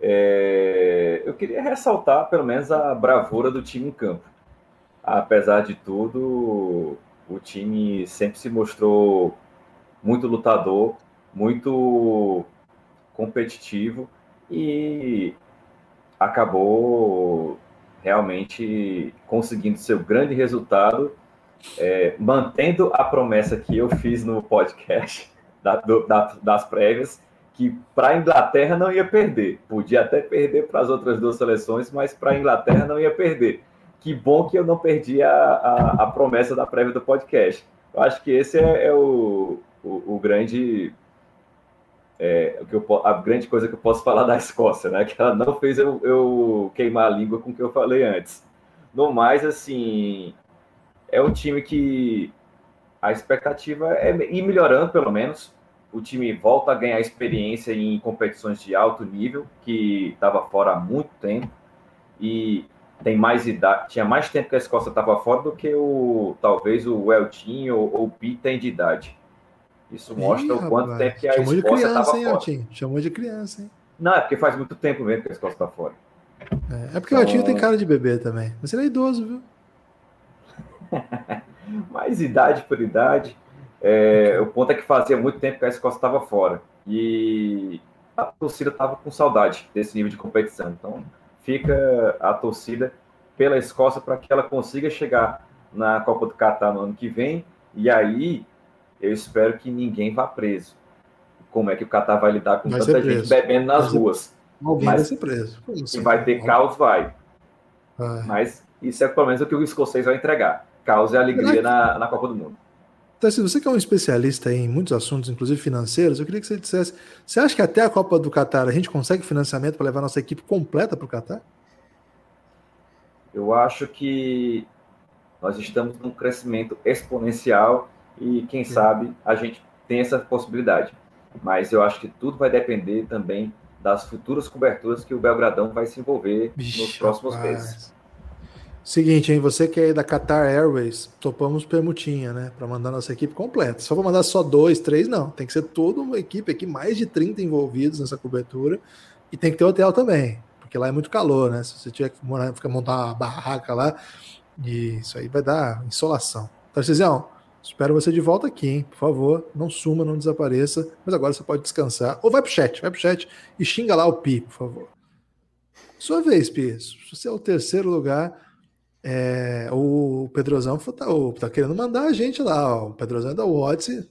É... Eu queria ressaltar pelo menos a bravura do time em campo. Apesar de tudo, o time sempre se mostrou muito lutador, muito competitivo e acabou realmente conseguindo seu grande resultado, é, mantendo a promessa que eu fiz no podcast da, do, da, das prévias, que para a Inglaterra não ia perder. Podia até perder para as outras duas seleções, mas para a Inglaterra não ia perder. Que bom que eu não perdi a, a, a promessa da prévia do podcast. Eu acho que esse é, é o, o, o grande é, que eu, a grande coisa que eu posso falar da Escócia, né? Que ela não fez eu, eu queimar a língua com o que eu falei antes. No mais, assim, é um time que a expectativa é ir melhorando, pelo menos. O time volta a ganhar experiência em competições de alto nível, que estava fora há muito tempo. E tem mais idade, tinha mais tempo que a Escócia estava fora do que o talvez o Eltinho ou o Pi tem de idade. Isso mostra Ih, o quanto rapaz. tempo que a Chamou Escócia estava fora. Hein, Chamou de criança, hein? Não, é porque faz muito tempo mesmo que a Escócia está fora. É, é porque então... o Altinho tem cara de bebê também. Mas ele é idoso, viu? Mais idade por idade. É, o ponto é que fazia muito tempo que a Escócia estava fora. E a torcida estava com saudade desse nível de competição. Então, fica a torcida pela Escócia para que ela consiga chegar na Copa do Catar no ano que vem. E aí eu espero que ninguém vá preso. Como é que o Catar vai lidar com vai tanta gente bebendo nas vai ruas? Alguém Mas, vai ser preso. Se vai ter caos, vai. Mas isso é pelo menos o que o escocês vai entregar. Caos e alegria na, na Copa do Mundo. Então, se você que é um especialista em muitos assuntos, inclusive financeiros, eu queria que você dissesse: você acha que até a Copa do Catar a gente consegue financiamento para levar nossa equipe completa para o Catar? Eu acho que nós estamos num crescimento exponencial e quem sabe a gente tem essa possibilidade. Mas eu acho que tudo vai depender também das futuras coberturas que o Belgradão vai se envolver Bicho, nos próximos rapaz. meses. Seguinte, hein? Você que é da Qatar Airways, topamos permutinha, né? Para mandar nossa equipe completa. Só vou mandar só dois, três, não. Tem que ser toda uma equipe aqui, mais de 30 envolvidos nessa cobertura. E tem que ter hotel também, porque lá é muito calor, né? Se você tiver que morar, ficar montar uma barraca lá, isso aí vai dar insolação. Tarcisião, espero você de volta aqui, hein? Por favor, não suma, não desapareça. Mas agora você pode descansar. Ou vai pro chat, vai pro chat e xinga lá o Pi, por favor. Sua vez, Pi. Você é o terceiro lugar é, o Pedrozão tá, tá, querendo mandar a gente lá. Ó. O Pedrozão é da Odyssey.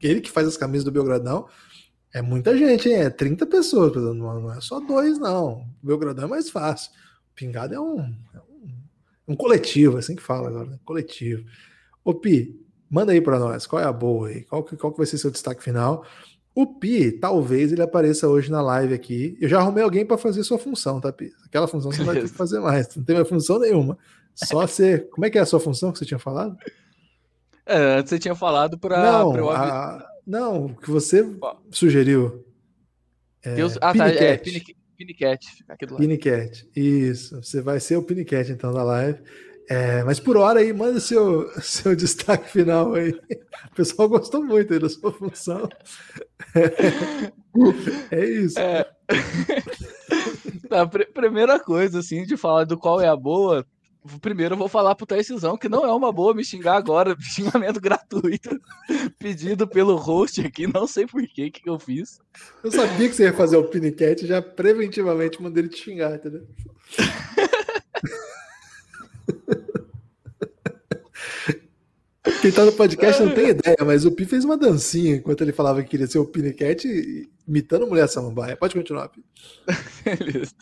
Ele que faz as camisas do Belgradão. É muita gente, hein? É 30 pessoas. Não é só dois, não. O Belgradão é mais fácil. O Pingado é um, é um, um coletivo, é assim que fala agora, né? Coletivo. Ô, Pi, manda aí para nós. Qual é a boa aí? Qual que, qual que vai ser seu destaque final? O Pi, talvez ele apareça hoje na live aqui. Eu já arrumei alguém para fazer sua função, tá, Pi? Aquela função você não vai ter que fazer mais. Não tem mais função nenhuma. Só ser. Como é que é a sua função que você tinha falado? É, você tinha falado para. Não, pra eu... a... não, que você sugeriu. É, Deus... Ah, tá. É, Pinicat. Pinicat. Isso. Você vai ser o Pinicat, então, da live. É, mas por hora aí, manda seu, seu destaque final aí. O pessoal gostou muito aí da sua função. É, é isso. É... tá, pr primeira coisa, assim, de falar do qual é a boa, primeiro eu vou falar pro Tarcisão que não é uma boa me xingar agora, xingamento gratuito, pedido pelo host aqui, não sei por que que eu fiz. Eu sabia que você ia fazer o piniquete, já preventivamente mandei ele te xingar, entendeu? Quem tá no podcast não tem ideia, mas o Pi fez uma dancinha enquanto ele falava que queria ser o Pinicat imitando mulher samambaia. Pode continuar, Pi. Beleza.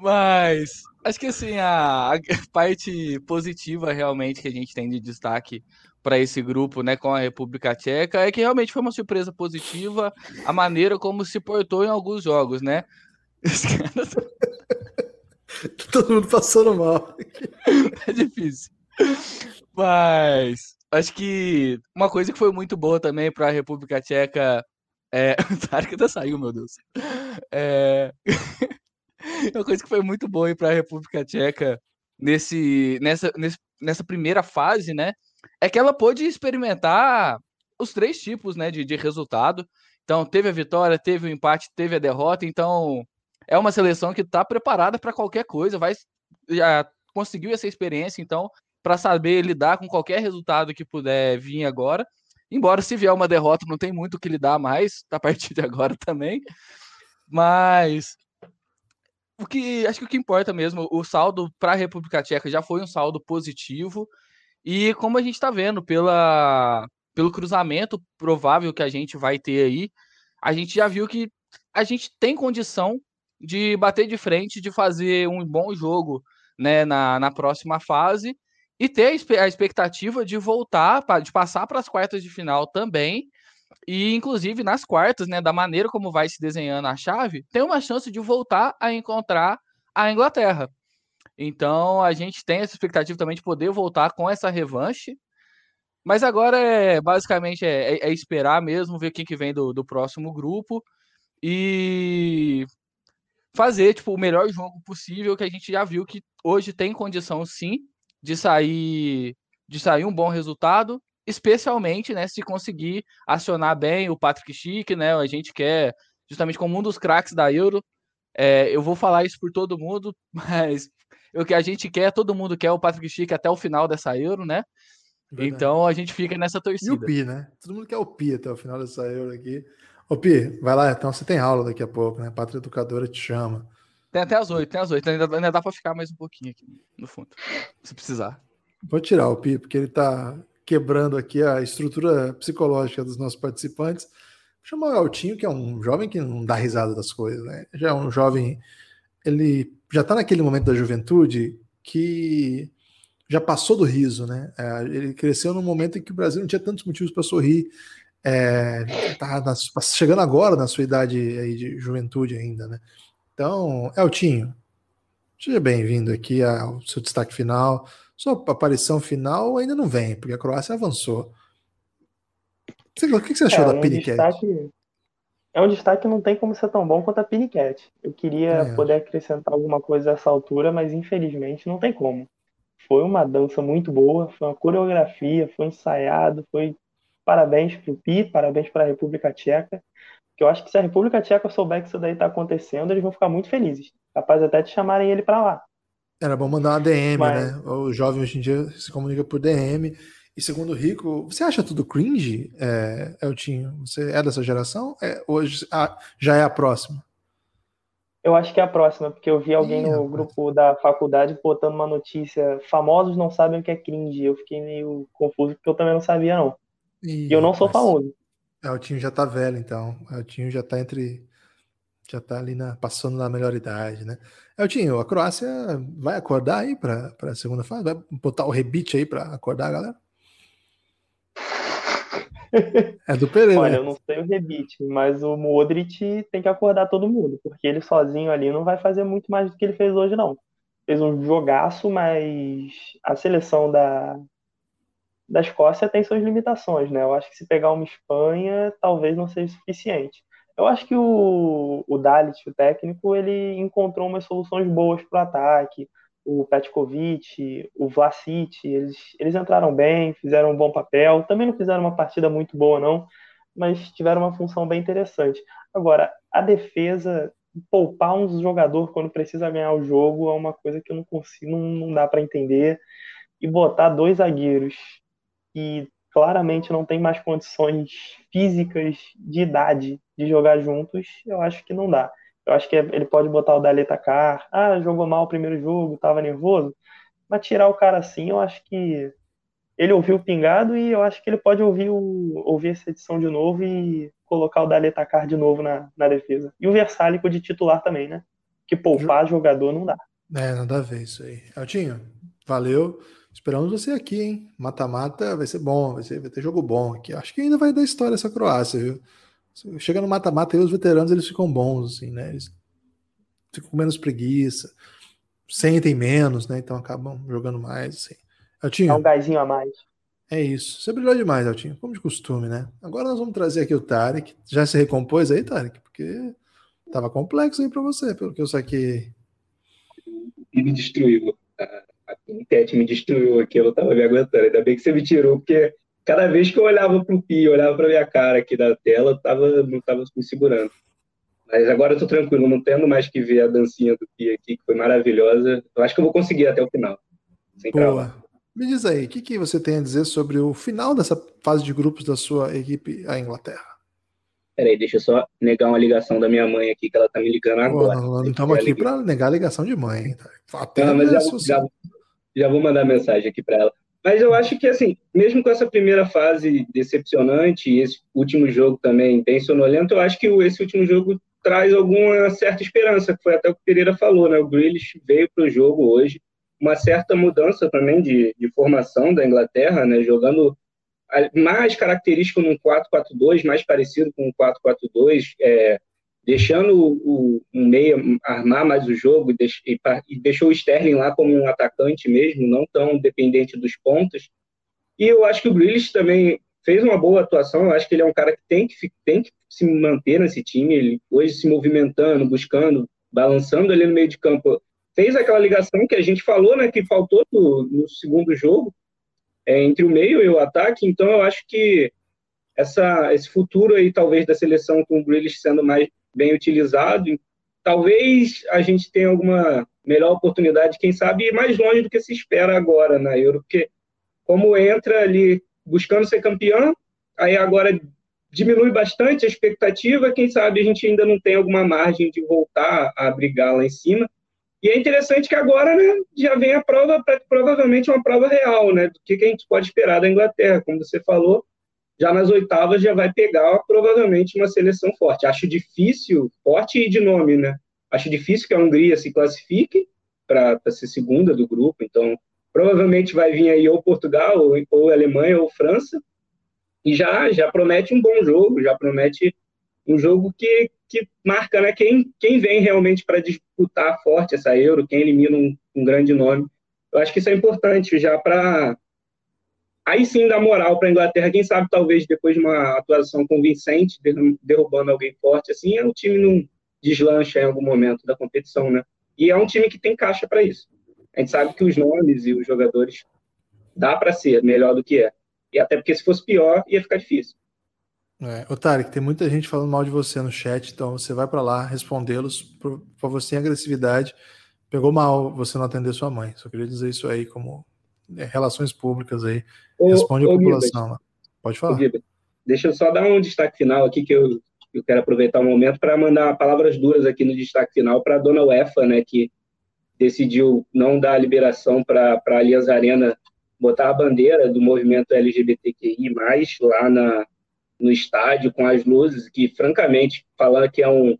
Mas acho que assim, a, a, parte positiva realmente que a gente tem de destaque para esse grupo, né, com a República Tcheca, é que realmente foi uma surpresa positiva a maneira como se portou em alguns jogos, né? Todo mundo passando mal. É difícil. Mas acho que uma coisa que foi muito boa também para a República Tcheca é. Até saiu, meu Deus. É... uma coisa que foi muito boa para a República Tcheca nesse, nessa, nesse, nessa primeira fase, né? É que ela pôde experimentar os três tipos né, de, de resultado. Então, teve a vitória, teve o empate, teve a derrota. Então, é uma seleção que está preparada para qualquer coisa, vai já conseguiu essa experiência, então para saber lidar com qualquer resultado que puder vir agora. Embora se vier uma derrota, não tem muito o que lidar mais a partir de agora também. Mas o que acho que o que importa mesmo, o saldo para a República Tcheca já foi um saldo positivo. E como a gente está vendo pela, pelo cruzamento provável que a gente vai ter aí, a gente já viu que a gente tem condição de bater de frente, de fazer um bom jogo né, na, na próxima fase e ter a expectativa de voltar, de passar para as quartas de final também. E, inclusive, nas quartas, né, da maneira como vai se desenhando a chave, tem uma chance de voltar a encontrar a Inglaterra. Então, a gente tem essa expectativa também de poder voltar com essa revanche. Mas agora, é basicamente, é, é, é esperar mesmo, ver quem que vem do, do próximo grupo. E fazer tipo, o melhor jogo possível, que a gente já viu que hoje tem condição sim de sair de sair um bom resultado, especialmente, né, se conseguir acionar bem o Patrick Schick, né, a gente quer justamente como um dos craques da Euro, é, eu vou falar isso por todo mundo, mas o que a gente quer, todo mundo quer o Patrick Schick até o final dessa Euro, né? Verdade. Então a gente fica nessa torcida. E o Pi, né? Todo mundo quer o Pi até o final dessa Euro aqui. Ô Pi, vai lá, então você tem aula daqui a pouco, né? Pátria Educadora te chama. Tem até as oito, tem as oito. Ainda, ainda dá para ficar mais um pouquinho aqui no fundo, se precisar. Vou tirar o Pi, porque ele está quebrando aqui a estrutura psicológica dos nossos participantes. Vou chamar o Altinho, que é um jovem que não dá risada das coisas, né? Já é um jovem, ele já está naquele momento da juventude que já passou do riso, né? É, ele cresceu num momento em que o Brasil não tinha tantos motivos para sorrir. É, tá chegando agora na sua idade aí de juventude ainda, né? Então, Eltinho, seja bem-vindo aqui ao seu destaque final. Sua aparição final ainda não vem, porque a Croácia avançou. O que você achou é, da Piniquete? Destaque... é um destaque que não tem como ser tão bom quanto a Pinicat. Eu queria é. poder acrescentar alguma coisa a essa altura, mas infelizmente não tem como. Foi uma dança muito boa, foi uma coreografia, foi ensaiado, foi parabéns para o Pi, parabéns para a República Tcheca. Que eu acho que se a República Tcheca souber que isso daí está acontecendo, eles vão ficar muito felizes. Capaz até de chamarem ele para lá. Era bom mandar uma DM, mas... né? O jovem hoje em dia se comunica por DM. E segundo o Rico, você acha tudo cringe, é, Eltinho? Você é dessa geração? É, hoje ah, já é a próxima? Eu acho que é a próxima, porque eu vi alguém Ih, no grupo da faculdade botando uma notícia: famosos não sabem o que é cringe. Eu fiquei meio confuso, porque eu também não sabia, não. Ih, e eu não sou famoso. Eltinho já tá velho, então. Eltinho já tá entre. Já tá ali na, passando na melhor idade, né? Eltinho, a Croácia vai acordar aí para a segunda fase? Vai botar o rebite aí para acordar a galera? É do Pereira. Olha, eu não sei o rebite, mas o Modric tem que acordar todo mundo, porque ele sozinho ali não vai fazer muito mais do que ele fez hoje, não. Fez um jogaço, mas a seleção da, da Escócia tem suas limitações, né? Eu acho que se pegar uma Espanha, talvez não seja suficiente. Eu acho que o, o Dalit, o técnico, ele encontrou umas soluções boas para o ataque o Petkovic, o Vlasic, eles, eles entraram bem, fizeram um bom papel, também não fizeram uma partida muito boa não, mas tiveram uma função bem interessante. Agora, a defesa, poupar um jogador quando precisa ganhar o jogo é uma coisa que eu não consigo, não, não dá para entender, e botar dois zagueiros que claramente não tem mais condições físicas de idade de jogar juntos, eu acho que não dá. Eu acho que ele pode botar o Dali Takar. Ah, jogou mal o primeiro jogo, tava nervoso. Mas tirar o cara assim, eu acho que ele ouviu o pingado e eu acho que ele pode ouvir, o, ouvir essa edição de novo e colocar o Dali Takar de novo na, na defesa. E o Versálico de titular também, né? Que poupar jogador não dá. É, dá a ver isso aí. Altinho, valeu. Esperamos você aqui, hein? Mata-mata vai ser bom, vai, ser, vai ter jogo bom aqui. Acho que ainda vai dar história essa Croácia, viu? Chega no mata-mata e os veteranos eles ficam bons, assim, né? Eles ficam com menos preguiça, sentem menos, né? Então acabam jogando mais, assim. Altinho, Dá um gásinho a mais. É isso. Você brilhou demais, Altinho, como de costume, né? Agora nós vamos trazer aqui o Tarek. Já se recompôs aí, Tarek? Porque tava complexo aí para você, pelo que eu saquei. E me destruiu. A, a me destruiu aqui, eu não tava me aguentando. Ainda bem que você me tirou, porque cada vez que eu olhava para o Pi, olhava para minha cara aqui da tela, eu tava, não estava me segurando. Mas agora eu tô tranquilo, não tendo mais que ver a dancinha do Pi aqui, que foi maravilhosa. Eu acho que eu vou conseguir até o final. Sem Boa. Me diz aí, o que, que você tem a dizer sobre o final dessa fase de grupos da sua equipe, a Inglaterra? Peraí, deixa eu só negar uma ligação da minha mãe aqui, que ela tá me ligando agora. Pô, não estamos aqui para negar a ligação de mãe. Até não, mas já, já, já, vou mandar mensagem aqui para ela. Mas eu acho que, assim, mesmo com essa primeira fase decepcionante e esse último jogo também bem sonolento, eu acho que esse último jogo traz alguma certa esperança, que foi até o que o Pereira falou, né? O Grealish veio para o jogo hoje, uma certa mudança também de, de formação da Inglaterra, né? Jogando mais característico num 4-4-2, mais parecido com um 4-4-2, é, deixando o, o meia armar mais o jogo e, e, deixou o Sterling lá como um atacante mesmo, não tão dependente dos pontos. E eu acho que o Grealish também fez uma boa atuação. Eu acho que ele é um cara que tem que, tem que se manter nesse time. Ele hoje se movimentando, buscando, balançando ali no meio de campo. Fez aquela ligação que a gente falou, né, que faltou no, no segundo jogo, é, entre o meio e o ataque. Então eu acho que essa, esse futuro aí, talvez, da seleção com o Grealish sendo mais bem utilizado. Talvez a gente tenha alguma melhor oportunidade, quem sabe, ir mais longe do que se espera agora na Euro, porque como entra ali buscando ser campeão, aí agora diminui bastante a expectativa, quem sabe a gente ainda não tem alguma margem de voltar a brigar lá em cima. E é interessante que agora né, já vem a prova, provavelmente uma prova real, né, do que, que a gente pode esperar da Inglaterra. Como você falou, já nas oitavas já vai pegar provavelmente uma seleção forte. Acho difícil, forte e de nome, né? Acho difícil que a Hungria se classifique para ser segunda do grupo, então provavelmente vai vir aí ou Portugal, ou, ou Alemanha, ou França, e já, já promete um bom jogo, já promete um jogo que, que marca né, quem, quem vem realmente para disputar forte essa Euro, quem elimina um, um grande nome. Eu acho que isso é importante já para aí sim dá moral para a Inglaterra. Quem sabe, talvez, depois de uma atuação convincente, derrubando alguém forte assim, o time não deslancha em algum momento da competição, né? E é um time que tem caixa para isso. A gente sabe que os nomes e os jogadores dá para ser melhor do que é. E até porque se fosse pior, ia ficar difícil. É, Tarek, tem muita gente falando mal de você no chat, então você vai para lá respondê-los, por favor, sem agressividade. Pegou mal você não atender sua mãe. Só queria dizer isso aí como é, relações públicas aí. Responde ô, a população. Pode falar. Deixa eu só dar um destaque final aqui que eu, eu quero aproveitar o um momento para mandar palavras duras aqui no destaque final para a dona UEFA, né, que decidiu não dar liberação para a Aliança Arena botar a bandeira do movimento LGBTQI+, lá na, no estádio, com as luzes, que, francamente, falando que é um,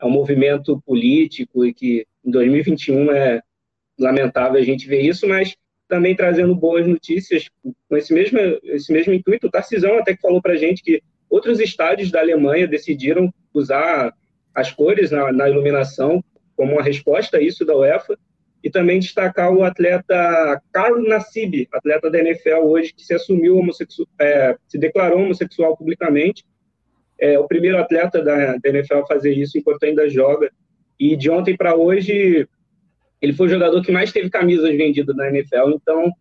é um movimento político e que em 2021 é lamentável a gente ver isso, mas também trazendo boas notícias com esse mesmo, esse mesmo intuito. O Tarcisão até que falou para a gente que outros estádios da Alemanha decidiram usar as cores na, na iluminação como uma resposta a isso da UEFA e também destacar o atleta Carlos Nassib, atleta da NFL hoje, que se assumiu homossexual, é, se declarou homossexual publicamente. É o primeiro atleta da, da NFL a fazer isso, enquanto ainda joga. E de ontem para hoje, ele foi o jogador que mais teve camisas vendidas na NFL. Então,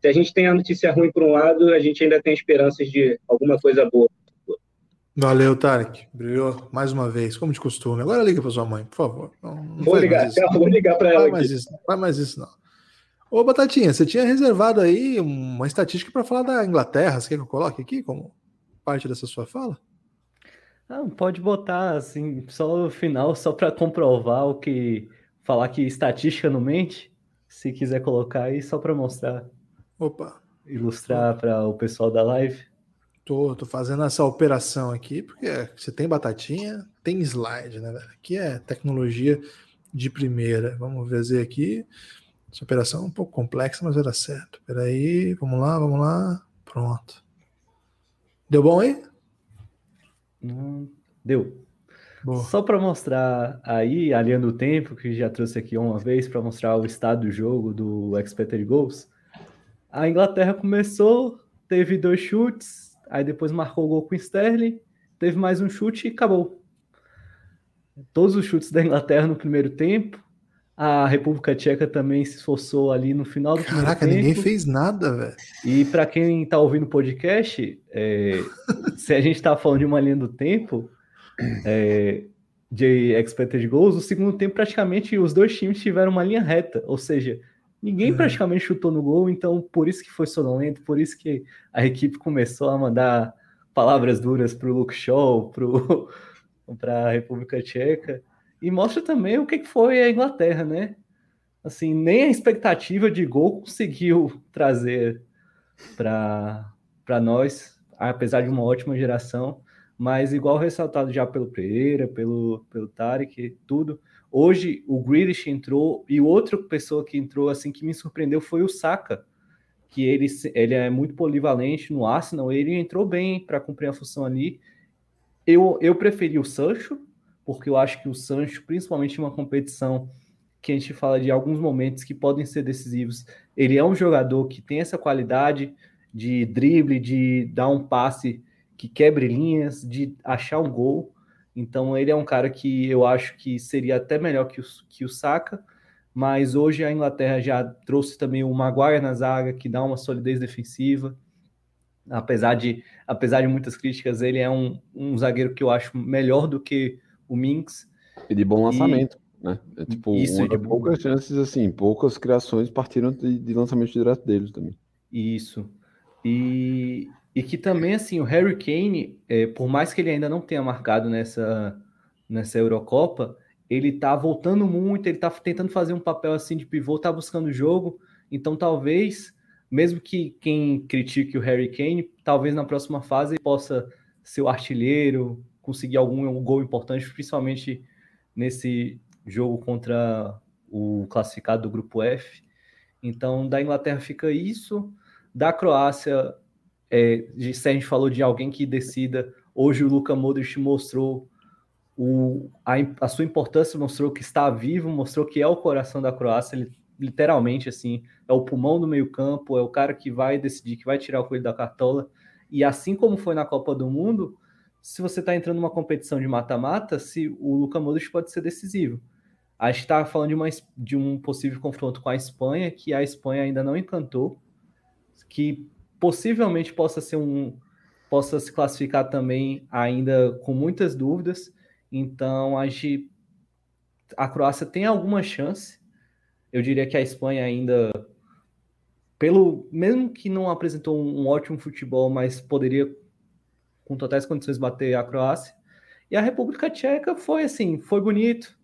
se a gente tem a notícia ruim por um lado, a gente ainda tem esperanças de alguma coisa boa. Valeu, Tarek. Brilhou mais uma vez, como de costume. Agora liga para sua mãe, por favor. Não, não vou ligar, vou ligar para ela. Vai mais, isso, vai mais isso, não. Ô, Batatinha, você tinha reservado aí uma estatística para falar da Inglaterra. Você quer que eu coloque aqui como parte dessa sua fala? Não, pode botar assim, só no final, só para comprovar o que. Falar que estatística não mente. Se quiser colocar aí, só para mostrar. Opa. Ilustrar para o pessoal da live. Tô, tô fazendo essa operação aqui, porque você tem batatinha, tem slide, né, velho? Aqui é tecnologia de primeira. Vamos ver aqui. Essa operação é um pouco complexa, mas vai dar certo. Peraí, vamos lá, vamos lá. Pronto. Deu bom aí? Não, deu. Boa. Só para mostrar aí, aliando o tempo, que já trouxe aqui uma vez, para mostrar o estado do jogo do Expected Goals. A Inglaterra começou, teve dois chutes, aí depois marcou o gol com o Sterling, teve mais um chute e acabou. Todos os chutes da Inglaterra no primeiro tempo. A República Tcheca também se esforçou ali no final do Caraca, primeiro tempo. ninguém fez nada, velho. E para quem está ouvindo o podcast, é, se a gente está falando de uma linha do tempo é, de expected goals, o segundo tempo praticamente os dois times tiveram uma linha reta, ou seja, Ninguém uhum. praticamente chutou no gol, então por isso que foi sonolento, por isso que a equipe começou a mandar palavras duras para o Luke Shaw, para a República Tcheca. E mostra também o que foi a Inglaterra, né? Assim, nem a expectativa de gol conseguiu trazer para nós, apesar de uma ótima geração, mas igual ressaltado já pelo Pereira, pelo, pelo Tarek, tudo, Hoje o Grealish entrou e outra pessoa que entrou assim que me surpreendeu foi o Saka, que ele, ele é muito polivalente no Arsenal, ele entrou bem para cumprir a função ali. Eu, eu preferi o Sancho, porque eu acho que o Sancho, principalmente em uma competição que a gente fala de alguns momentos que podem ser decisivos, ele é um jogador que tem essa qualidade de drible, de dar um passe que quebre linhas, de achar um gol. Então ele é um cara que eu acho que seria até melhor que o, que o Saka, mas hoje a Inglaterra já trouxe também o Maguire na zaga, que dá uma solidez defensiva. Apesar de, apesar de muitas críticas, ele é um, um zagueiro que eu acho melhor do que o Minks. E de bom lançamento, e... né? É tipo, Isso, uma de poucas chances, assim, poucas criações partiram de, de lançamento direto deles também. Isso. E, e que também, assim, o Harry Kane, é, por mais que ele ainda não tenha marcado nessa, nessa Eurocopa, ele tá voltando muito, ele tá tentando fazer um papel assim de pivô, tá buscando o jogo. Então, talvez, mesmo que quem critique o Harry Kane, talvez na próxima fase ele possa ser o artilheiro, conseguir algum gol importante, principalmente nesse jogo contra o classificado do grupo F. Então, da Inglaterra fica isso. Da Croácia, é, se a gente falou de alguém que decida, hoje o Luka Modric mostrou o, a, a, sua importância, mostrou que está vivo, mostrou que é o coração da Croácia, ele literalmente assim, é o pulmão do meio-campo, é o cara que vai decidir, que vai tirar o coelho da cartola. E assim como foi na Copa do Mundo, se você está entrando numa competição de mata-mata, se o Luka Modric pode ser decisivo. A gente está falando de, uma, de um possível confronto com a Espanha, que a Espanha ainda não encantou, que possivelmente possa ser um possa se classificar também ainda com muitas dúvidas. Então a gente, a Croácia tem alguma chance. Eu diria que a Espanha ainda pelo mesmo que não apresentou um, ótimo futebol, mas poderia com totais condições bater a Croácia. E a República Tcheca foi assim, foi bonito.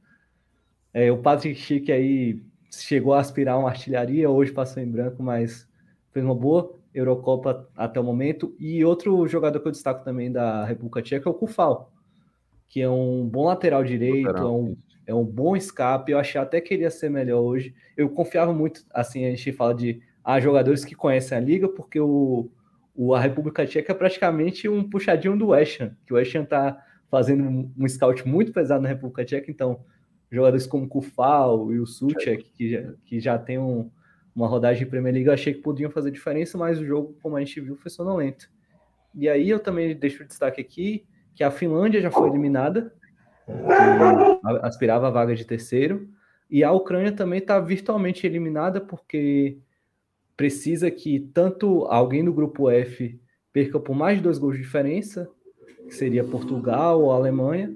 É, o Patrick Schick aí chegou a aspirar uma artilharia, hoje passou em branco, mas fez uma boa Eurocopa até o momento. E outro jogador que eu destaco também da República Tcheca é o Kufal, que é um bom lateral direito, lateral. É, um, é um bom escape. Eu achei até que ele ia ser melhor hoje. Eu confiava muito, assim, a gente fala de ah, jogadores que conhecem a liga, porque o, o, a República Tcheca é praticamente um puxadinho do West Ham, que o West Ham tá fazendo um, um scout muito pesado na República Tcheca, então jogadores como Kufal e o Suchek, que já, que já tem um, uma rodagem de Premier League, eu achei que podiam fazer diferença, mas o jogo, como a gente viu, foi sonolento. E aí eu também deixo o destaque aqui que a Finlândia já foi eliminada, aspirava a vaga de terceiro, e a Ucrânia também está virtualmente eliminada, porque precisa que tanto alguém do grupo F perca por mais de dois gols de diferença, que seria Portugal ou Alemanha,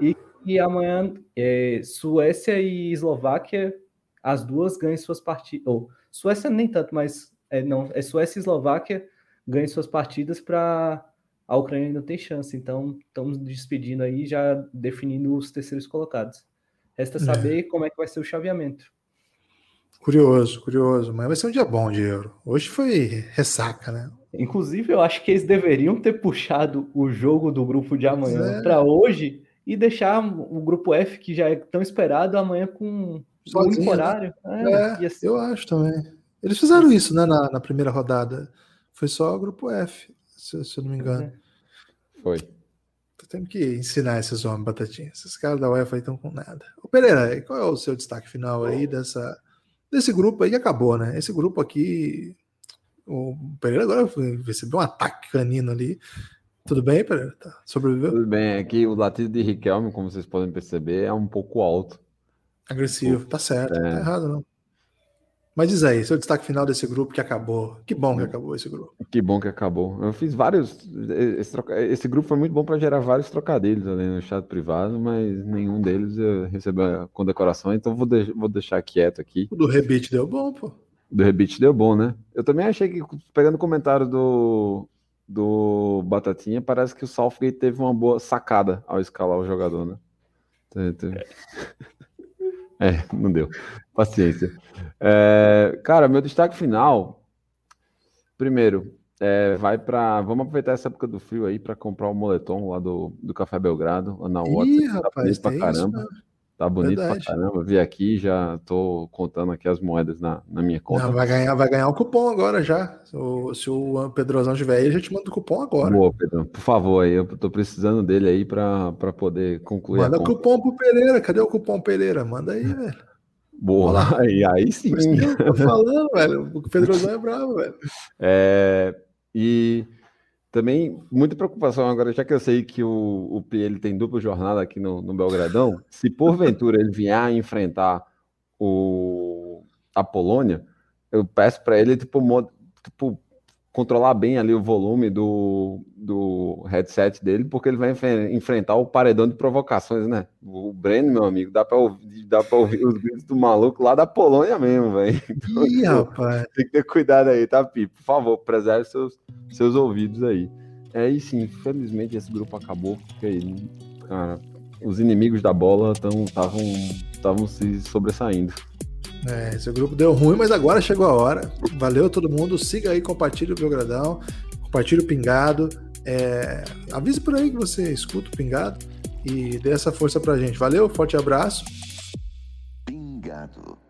e, e amanhã é, Suécia e Eslováquia, as duas ganhem suas partidas. Ou Suécia nem tanto, mas é, não, é Suécia e Eslováquia ganhem suas partidas para a Ucrânia ainda tem chance. Então, estamos despedindo aí, já definindo os terceiros colocados. Resta é. saber é. como é que vai ser o chaveamento. Curioso, curioso. Mas vai ser um dia bom de Euro. Hoje foi ressaca, né? Inclusive, eu acho que eles deveriam ter puxado o jogo do grupo de amanhã é. para hoje e deixar o grupo F, que já é tão esperado, amanhã com Sozinho, um horário. Né? É, é assim. eu acho também. Eles fizeram isso, né, na, na, primeira rodada. Foi só o grupo F, se, se eu não me engano. É. Foi. Temos que ensinar esses homens, Batatinhas. Esses caras da UEFA aí estão com nada. Ô Pereira, qual é o seu destaque final aí dessa, desse grupo aí que acabou, né? Esse grupo aqui. O Pereira agora recebeu um ataque canino ali. Tudo bem, Pereira? Tá. Sobreviveu? Tudo bem. Aqui o latido de Riquelme, como vocês podem perceber, é um pouco alto. Agressivo, tá certo, é. não tá errado não. Mas diz aí, seu destaque final desse grupo que acabou. Que bom que acabou esse grupo. Que bom que acabou. Eu fiz vários. Esse, troca... esse grupo foi muito bom para gerar vários trocadilhos ali no chat privado, mas nenhum deles recebeu a condecoração, então vou, de... vou deixar quieto aqui. O do Rebite deu bom, pô. Do Rebite deu bom, né? Eu também achei que, pegando o comentário do, do Batatinha, parece que o Southgate teve uma boa sacada ao escalar o jogador, né? É. É, não deu. Paciência. É, cara, meu destaque final. Primeiro, é, vai para. Vamos aproveitar essa época do frio aí para comprar o moletom lá do, do Café Belgrado, lá na Watts. Ih, tá rapaz, pra caramba. Isso, Tá bonito Verdade. pra caramba. Vi aqui, já tô contando aqui as moedas na, na minha conta. Não, vai ganhar, vai ganhar o cupom agora já. Se o, se o Pedrozão estiver aí, a gente manda o cupom agora. Boa, Pedro. Por favor, aí, eu tô precisando dele aí pra, pra poder concluir. Manda o cupom pro Pereira. Cadê o cupom Pereira? Manda aí, velho. Boa, aí, aí sim. Tô falando, velho. O Pedrozão é bravo, velho. É, e também, muita preocupação agora, já que eu sei que o, o ele tem dupla jornada aqui no, no Belgradão, se porventura ele vier a enfrentar o, a Polônia, eu peço para ele, tipo, tipo, controlar bem ali o volume do, do headset dele, porque ele vai enfrentar o paredão de provocações, né? O Breno, meu amigo, dá para ouvir, dá pra ouvir os gritos do maluco lá da Polônia mesmo, velho. Então, Ih, rapaz. Tem que ter cuidado aí, tá, Pipo? Por favor, preserve seus, seus ouvidos aí. É, e sim, infelizmente esse grupo acabou, porque, cara, os inimigos da bola estavam se sobressaindo. É, esse grupo deu ruim, mas agora chegou a hora. Valeu todo mundo. Siga aí, compartilhe o Belgradão, compartilhe o Pingado. É, avise por aí que você escuta o Pingado e dê essa força pra gente. Valeu, forte abraço. Pingado.